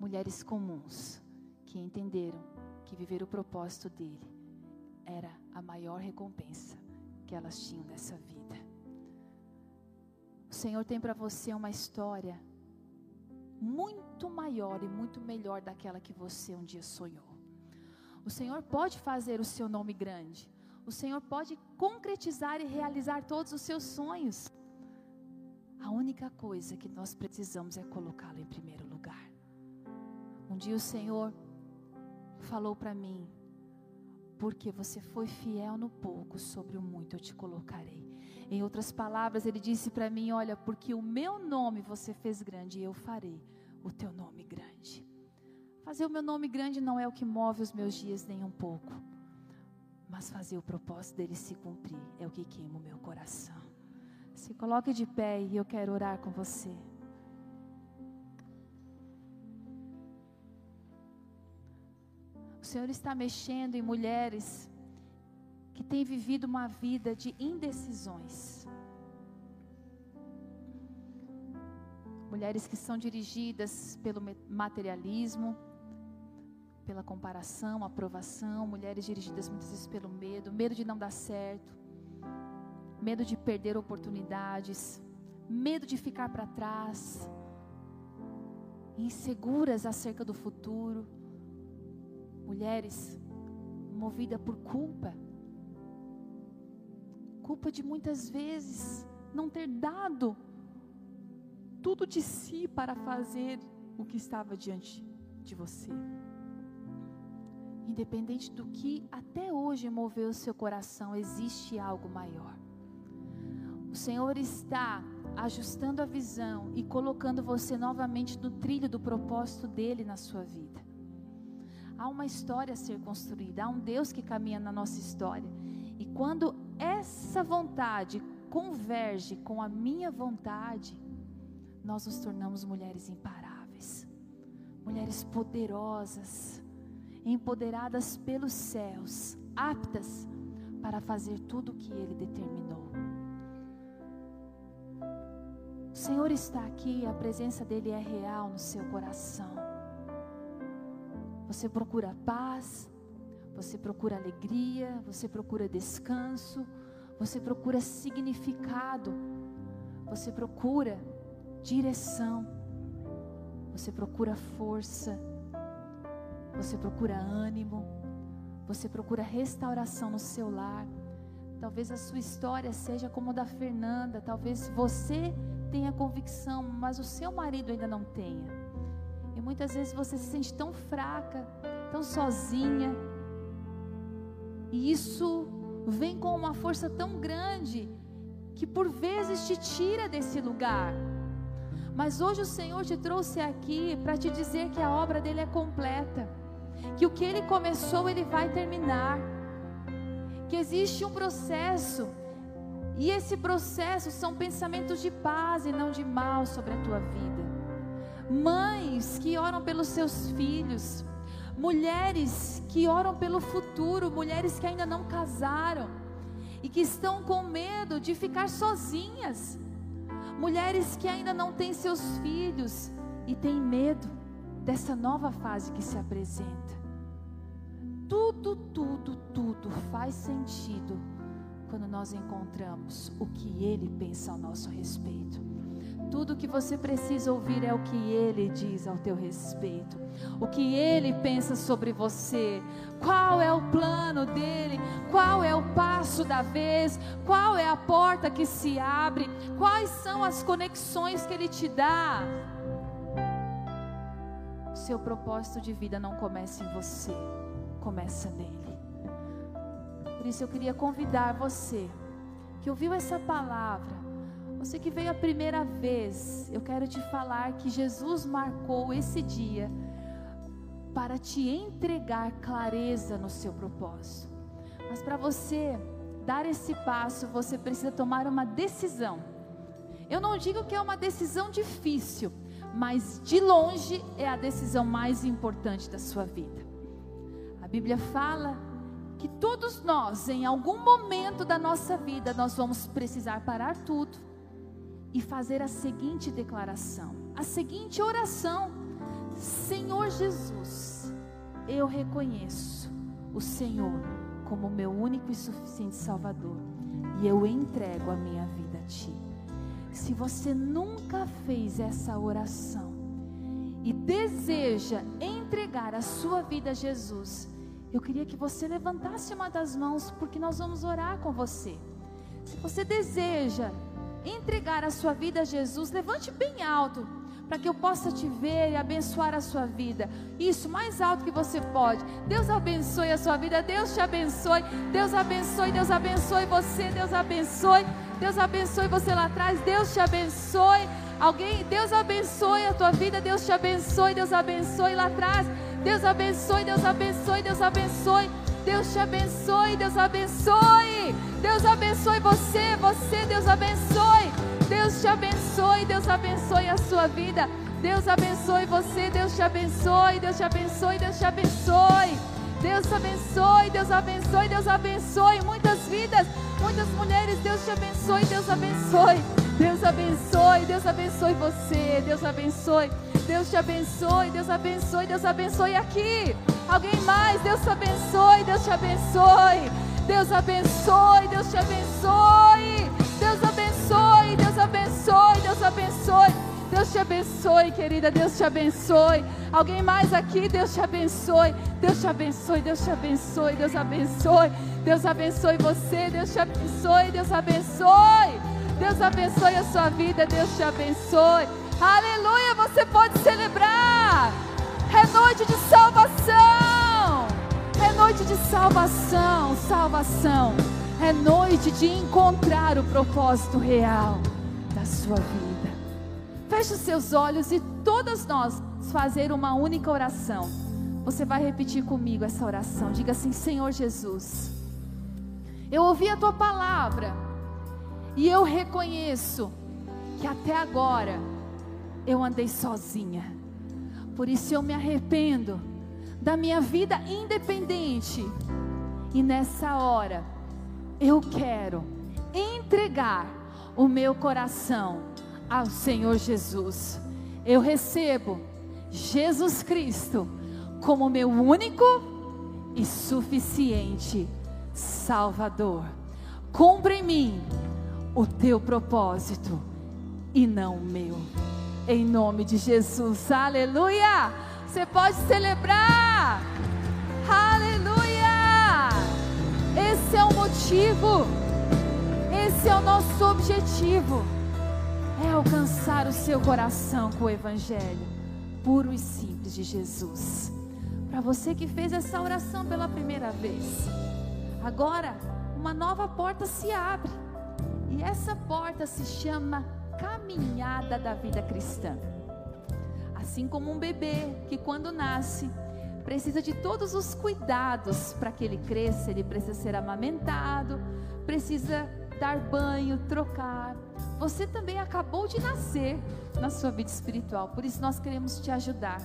Mulheres comuns que entenderam que viver o propósito dele era a maior recompensa que elas tinham nessa vida. O Senhor tem para você uma história muito maior e muito melhor daquela que você um dia sonhou. O Senhor pode fazer o seu nome grande. O Senhor pode concretizar e realizar todos os seus sonhos. A única coisa que nós precisamos é colocá-lo em primeiro lugar. Um dia o Senhor falou para mim: porque você foi fiel no pouco, sobre o muito eu te colocarei. Em outras palavras, ele disse para mim: Olha, porque o meu nome você fez grande, eu farei o teu nome grande. Fazer o meu nome grande não é o que move os meus dias nem um pouco, mas fazer o propósito dele se cumprir é o que queima o meu coração. Se coloque de pé e eu quero orar com você. O Senhor está mexendo em mulheres que têm vivido uma vida de indecisões. Mulheres que são dirigidas pelo materialismo, pela comparação, aprovação, mulheres dirigidas muitas vezes pelo medo, medo de não dar certo, medo de perder oportunidades, medo de ficar para trás, inseguras acerca do futuro mulheres movida por culpa. Culpa de muitas vezes não ter dado tudo de si para fazer o que estava diante de você. Independente do que até hoje moveu o seu coração, existe algo maior. O Senhor está ajustando a visão e colocando você novamente no trilho do propósito dele na sua vida. Há uma história a ser construída, há um Deus que caminha na nossa história. E quando essa vontade converge com a minha vontade, nós nos tornamos mulheres imparáveis, mulheres poderosas, empoderadas pelos céus, aptas para fazer tudo o que Ele determinou. O Senhor está aqui, a presença dEle é real no seu coração. Você procura paz, você procura alegria, você procura descanso, você procura significado, você procura direção, você procura força, você procura ânimo, você procura restauração no seu lar. Talvez a sua história seja como a da Fernanda, talvez você tenha convicção, mas o seu marido ainda não tenha. Muitas vezes você se sente tão fraca, tão sozinha. E isso vem com uma força tão grande que por vezes te tira desse lugar. Mas hoje o Senhor te trouxe aqui para te dizer que a obra dele é completa. que o que ele começou, ele vai terminar. Que existe um processo, e esse processo são pensamentos de paz e não de mal sobre a tua vida. Mães que oram pelos seus filhos, mulheres que oram pelo futuro, mulheres que ainda não casaram e que estão com medo de ficar sozinhas, mulheres que ainda não têm seus filhos e têm medo dessa nova fase que se apresenta. Tudo, tudo, tudo faz sentido quando nós encontramos o que Ele pensa ao nosso respeito. Tudo que você precisa ouvir é o que Ele diz ao teu respeito, o que Ele pensa sobre você, qual é o plano dele, qual é o passo da vez, qual é a porta que se abre, quais são as conexões que Ele te dá. O seu propósito de vida não começa em você começa nele. Por isso eu queria convidar você que ouviu essa palavra, você que veio a primeira vez, eu quero te falar que Jesus marcou esse dia para te entregar clareza no seu propósito. Mas para você dar esse passo, você precisa tomar uma decisão. Eu não digo que é uma decisão difícil, mas de longe é a decisão mais importante da sua vida. A Bíblia fala que todos nós, em algum momento da nossa vida, nós vamos precisar parar tudo e fazer a seguinte declaração, a seguinte oração: Senhor Jesus, eu reconheço o Senhor como meu único e suficiente Salvador e eu entrego a minha vida a Ti. Se você nunca fez essa oração e deseja entregar a sua vida a Jesus, eu queria que você levantasse uma das mãos, porque nós vamos orar com você. Se você deseja entregar a sua vida a Jesus, levante bem alto, para que eu possa te ver e abençoar a sua vida. Isso, mais alto que você pode. Deus abençoe a sua vida, Deus te abençoe, Deus abençoe, Deus abençoe você, Deus abençoe, Deus abençoe você lá atrás, Deus te abençoe. Alguém, Deus abençoe a tua vida, Deus te abençoe, Deus abençoe lá atrás. Deus abençoe, Deus abençoe, Deus abençoe. Deus te abençoe, Deus abençoe. Deus abençoe você, você, Deus abençoe. Deus te abençoe, Deus abençoe a sua vida. Deus abençoe você, Deus te abençoe, Deus te abençoe, Deus te abençoe. Deus abençoe, Deus abençoe, Deus abençoe muitas vidas, muitas mulheres. Deus te abençoe, Deus abençoe. Deus abençoe, Deus abençoe você, Deus abençoe. Deus te abençoe, Deus abençoe, Deus abençoe aqui. Alguém mais, Deus te abençoe, Deus te abençoe. Deus abençoe, Deus te abençoe. Deus abençoe, Deus abençoe, Deus abençoe. Deus te abençoe, querida, Deus te abençoe. Alguém mais aqui, Deus te abençoe. Deus te abençoe, Deus te abençoe, Deus abençoe. Deus abençoe você, Deus te abençoe, Deus abençoe. Deus abençoe a sua vida, Deus te abençoe. Aleluia, você pode celebrar. É noite de salvação. É noite de salvação, salvação. É noite de encontrar o propósito real da sua vida. Feche os seus olhos e todas nós fazer uma única oração. Você vai repetir comigo essa oração. Diga assim: Senhor Jesus, eu ouvi a tua palavra e eu reconheço que até agora eu andei sozinha. Por isso eu me arrependo da minha vida independente. E nessa hora eu quero entregar o meu coração ao Senhor Jesus. Eu recebo Jesus Cristo como meu único e suficiente Salvador. Cumpra em mim o teu propósito e não o meu em nome de Jesus. Aleluia! Você pode celebrar. Aleluia! Esse é o motivo. Esse é o nosso objetivo. É alcançar o seu coração com o evangelho puro e simples de Jesus. Para você que fez essa oração pela primeira vez. Agora, uma nova porta se abre. E essa porta se chama caminhada da vida cristã. Assim como um bebê que quando nasce precisa de todos os cuidados para que ele cresça. Ele precisa ser amamentado, precisa dar banho, trocar. Você também acabou de nascer na sua vida espiritual, por isso nós queremos te ajudar.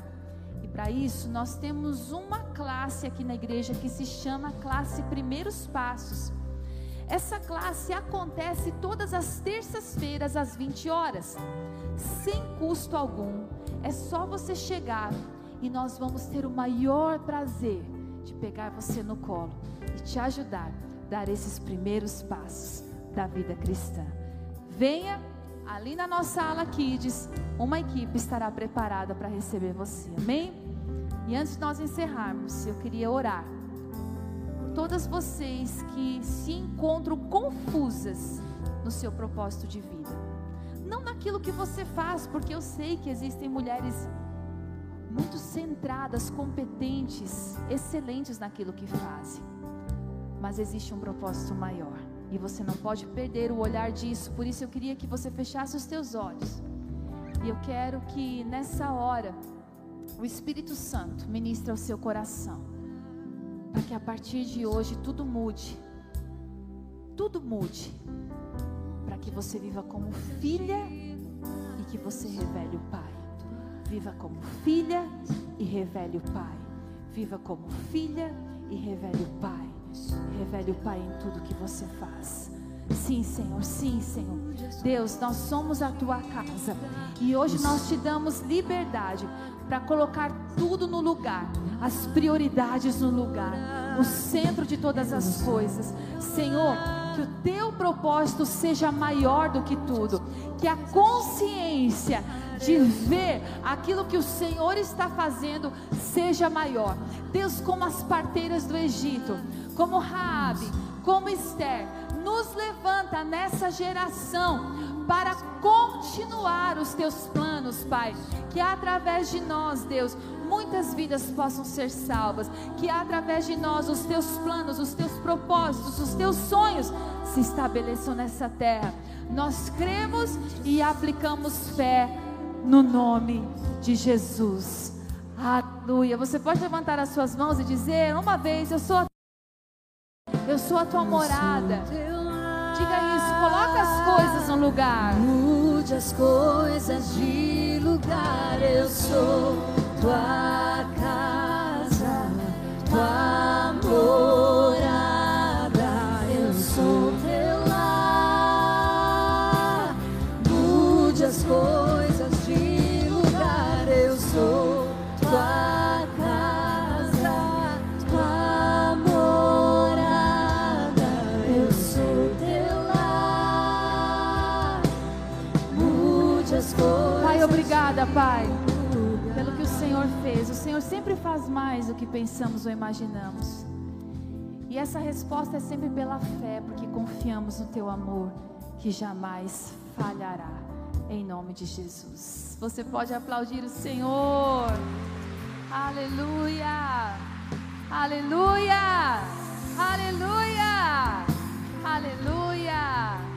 E para isso, nós temos uma classe aqui na igreja que se chama Classe Primeiros Passos. Essa classe acontece todas as terças-feiras às 20 horas, sem custo algum. É só você chegar e nós vamos ter o maior prazer de pegar você no colo e te ajudar a dar esses primeiros passos da vida cristã. Venha ali na nossa ala Kids, uma equipe estará preparada para receber você. Amém? E antes de nós encerrarmos, eu queria orar todas vocês que se encontram confusas no seu propósito de vida. Não naquilo que você faz, porque eu sei que existem mulheres muito centradas, competentes, excelentes naquilo que fazem. Mas existe um propósito maior. E você não pode perder o olhar disso. Por isso eu queria que você fechasse os teus olhos. E eu quero que nessa hora o Espírito Santo ministre ao seu coração. Para que a partir de hoje tudo mude. Tudo mude. Para que você viva como filha e que você revele o Pai. Viva como filha e revele o Pai. Viva como filha e revele o Pai. Revele o Pai em tudo que você faz. Sim, Senhor, sim, Senhor. Deus, nós somos a tua casa. E hoje nós te damos liberdade para colocar tudo no lugar, as prioridades no lugar, o centro de todas as coisas. Senhor, que o teu propósito seja maior do que tudo, que a consciência de ver aquilo que o Senhor está fazendo seja maior. Deus, como as parteiras do Egito, como Raabe, como Esther, nos levanta nessa geração para continuar os teus planos, Pai. Que através de nós, Deus, muitas vidas possam ser salvas. Que através de nós os teus planos, os teus propósitos, os teus sonhos se estabeleçam nessa terra. Nós cremos e aplicamos fé no nome de Jesus. Aleluia. Você pode levantar as suas mãos e dizer uma vez: Eu sou eu sou a tua morada. Diga isso, coloca as coisas no lugar. Mude as coisas de lugar. Eu sou tua casa, tua morada. Senhor sempre faz mais do que pensamos ou imaginamos. E essa resposta é sempre pela fé, porque confiamos no teu amor, que jamais falhará. Em nome de Jesus. Você pode aplaudir o Senhor. Aleluia! Aleluia! Aleluia! Aleluia!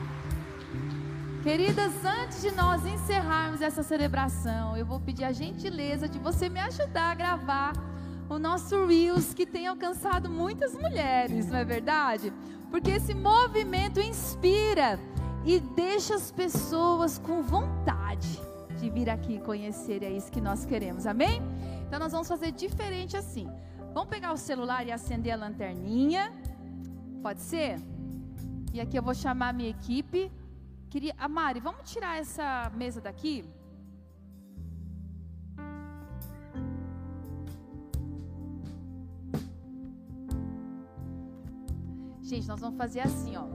Queridas, antes de nós encerrarmos essa celebração, eu vou pedir a gentileza de você me ajudar a gravar o nosso Reels que tem alcançado muitas mulheres, não é verdade? Porque esse movimento inspira e deixa as pessoas com vontade de vir aqui conhecer, é isso que nós queremos, amém? Então nós vamos fazer diferente assim. Vamos pegar o celular e acender a lanterninha. Pode ser? E aqui eu vou chamar a minha equipe. Queria, a Mari, vamos tirar essa mesa daqui? Gente, nós vamos fazer assim, ó.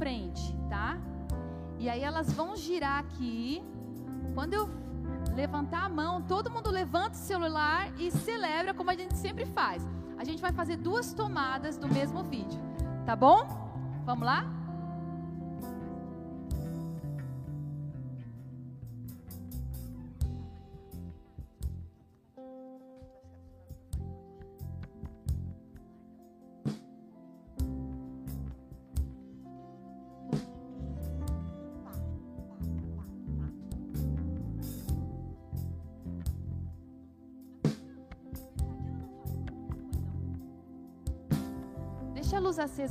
Frente, tá? E aí elas vão girar aqui. Quando eu levantar a mão, todo mundo levanta o celular e celebra como a gente sempre faz. A gente vai fazer duas tomadas do mesmo vídeo, tá bom? Vamos lá?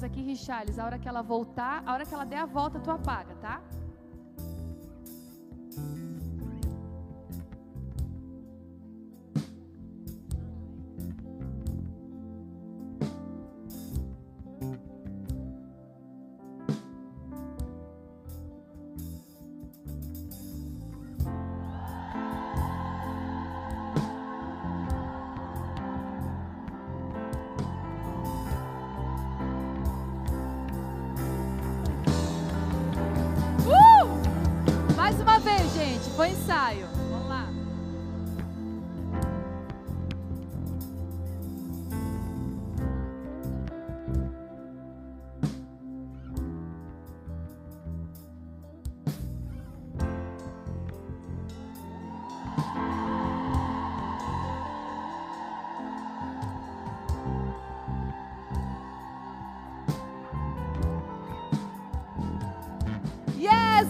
Aqui, Richarles. A hora que ela voltar, a hora que ela der a volta, tu apaga, tá?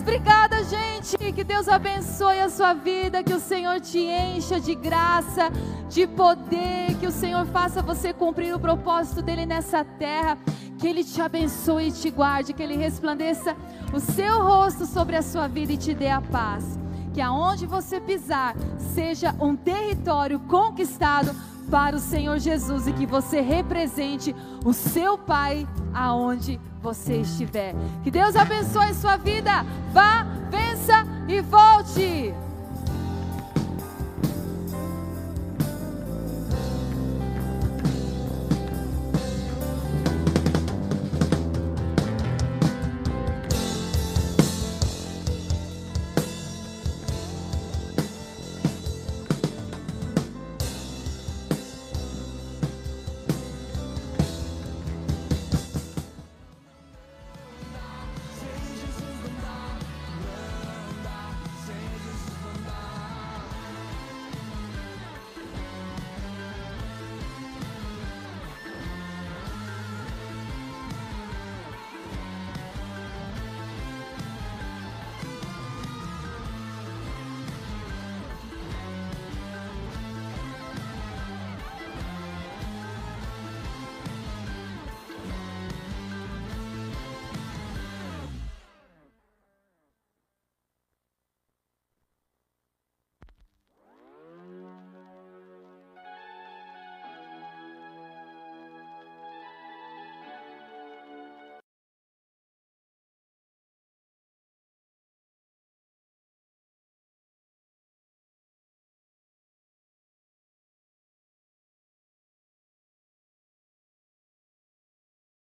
Obrigada, gente. Que Deus abençoe a sua vida, que o Senhor te encha de graça, de poder, que o Senhor faça você cumprir o propósito dele nessa terra, que ele te abençoe e te guarde, que ele resplandeça o seu rosto sobre a sua vida e te dê a paz. Que aonde você pisar seja um território conquistado para o Senhor Jesus e que você represente o seu Pai aonde você estiver. Que Deus abençoe sua vida. Vá, vença e volte.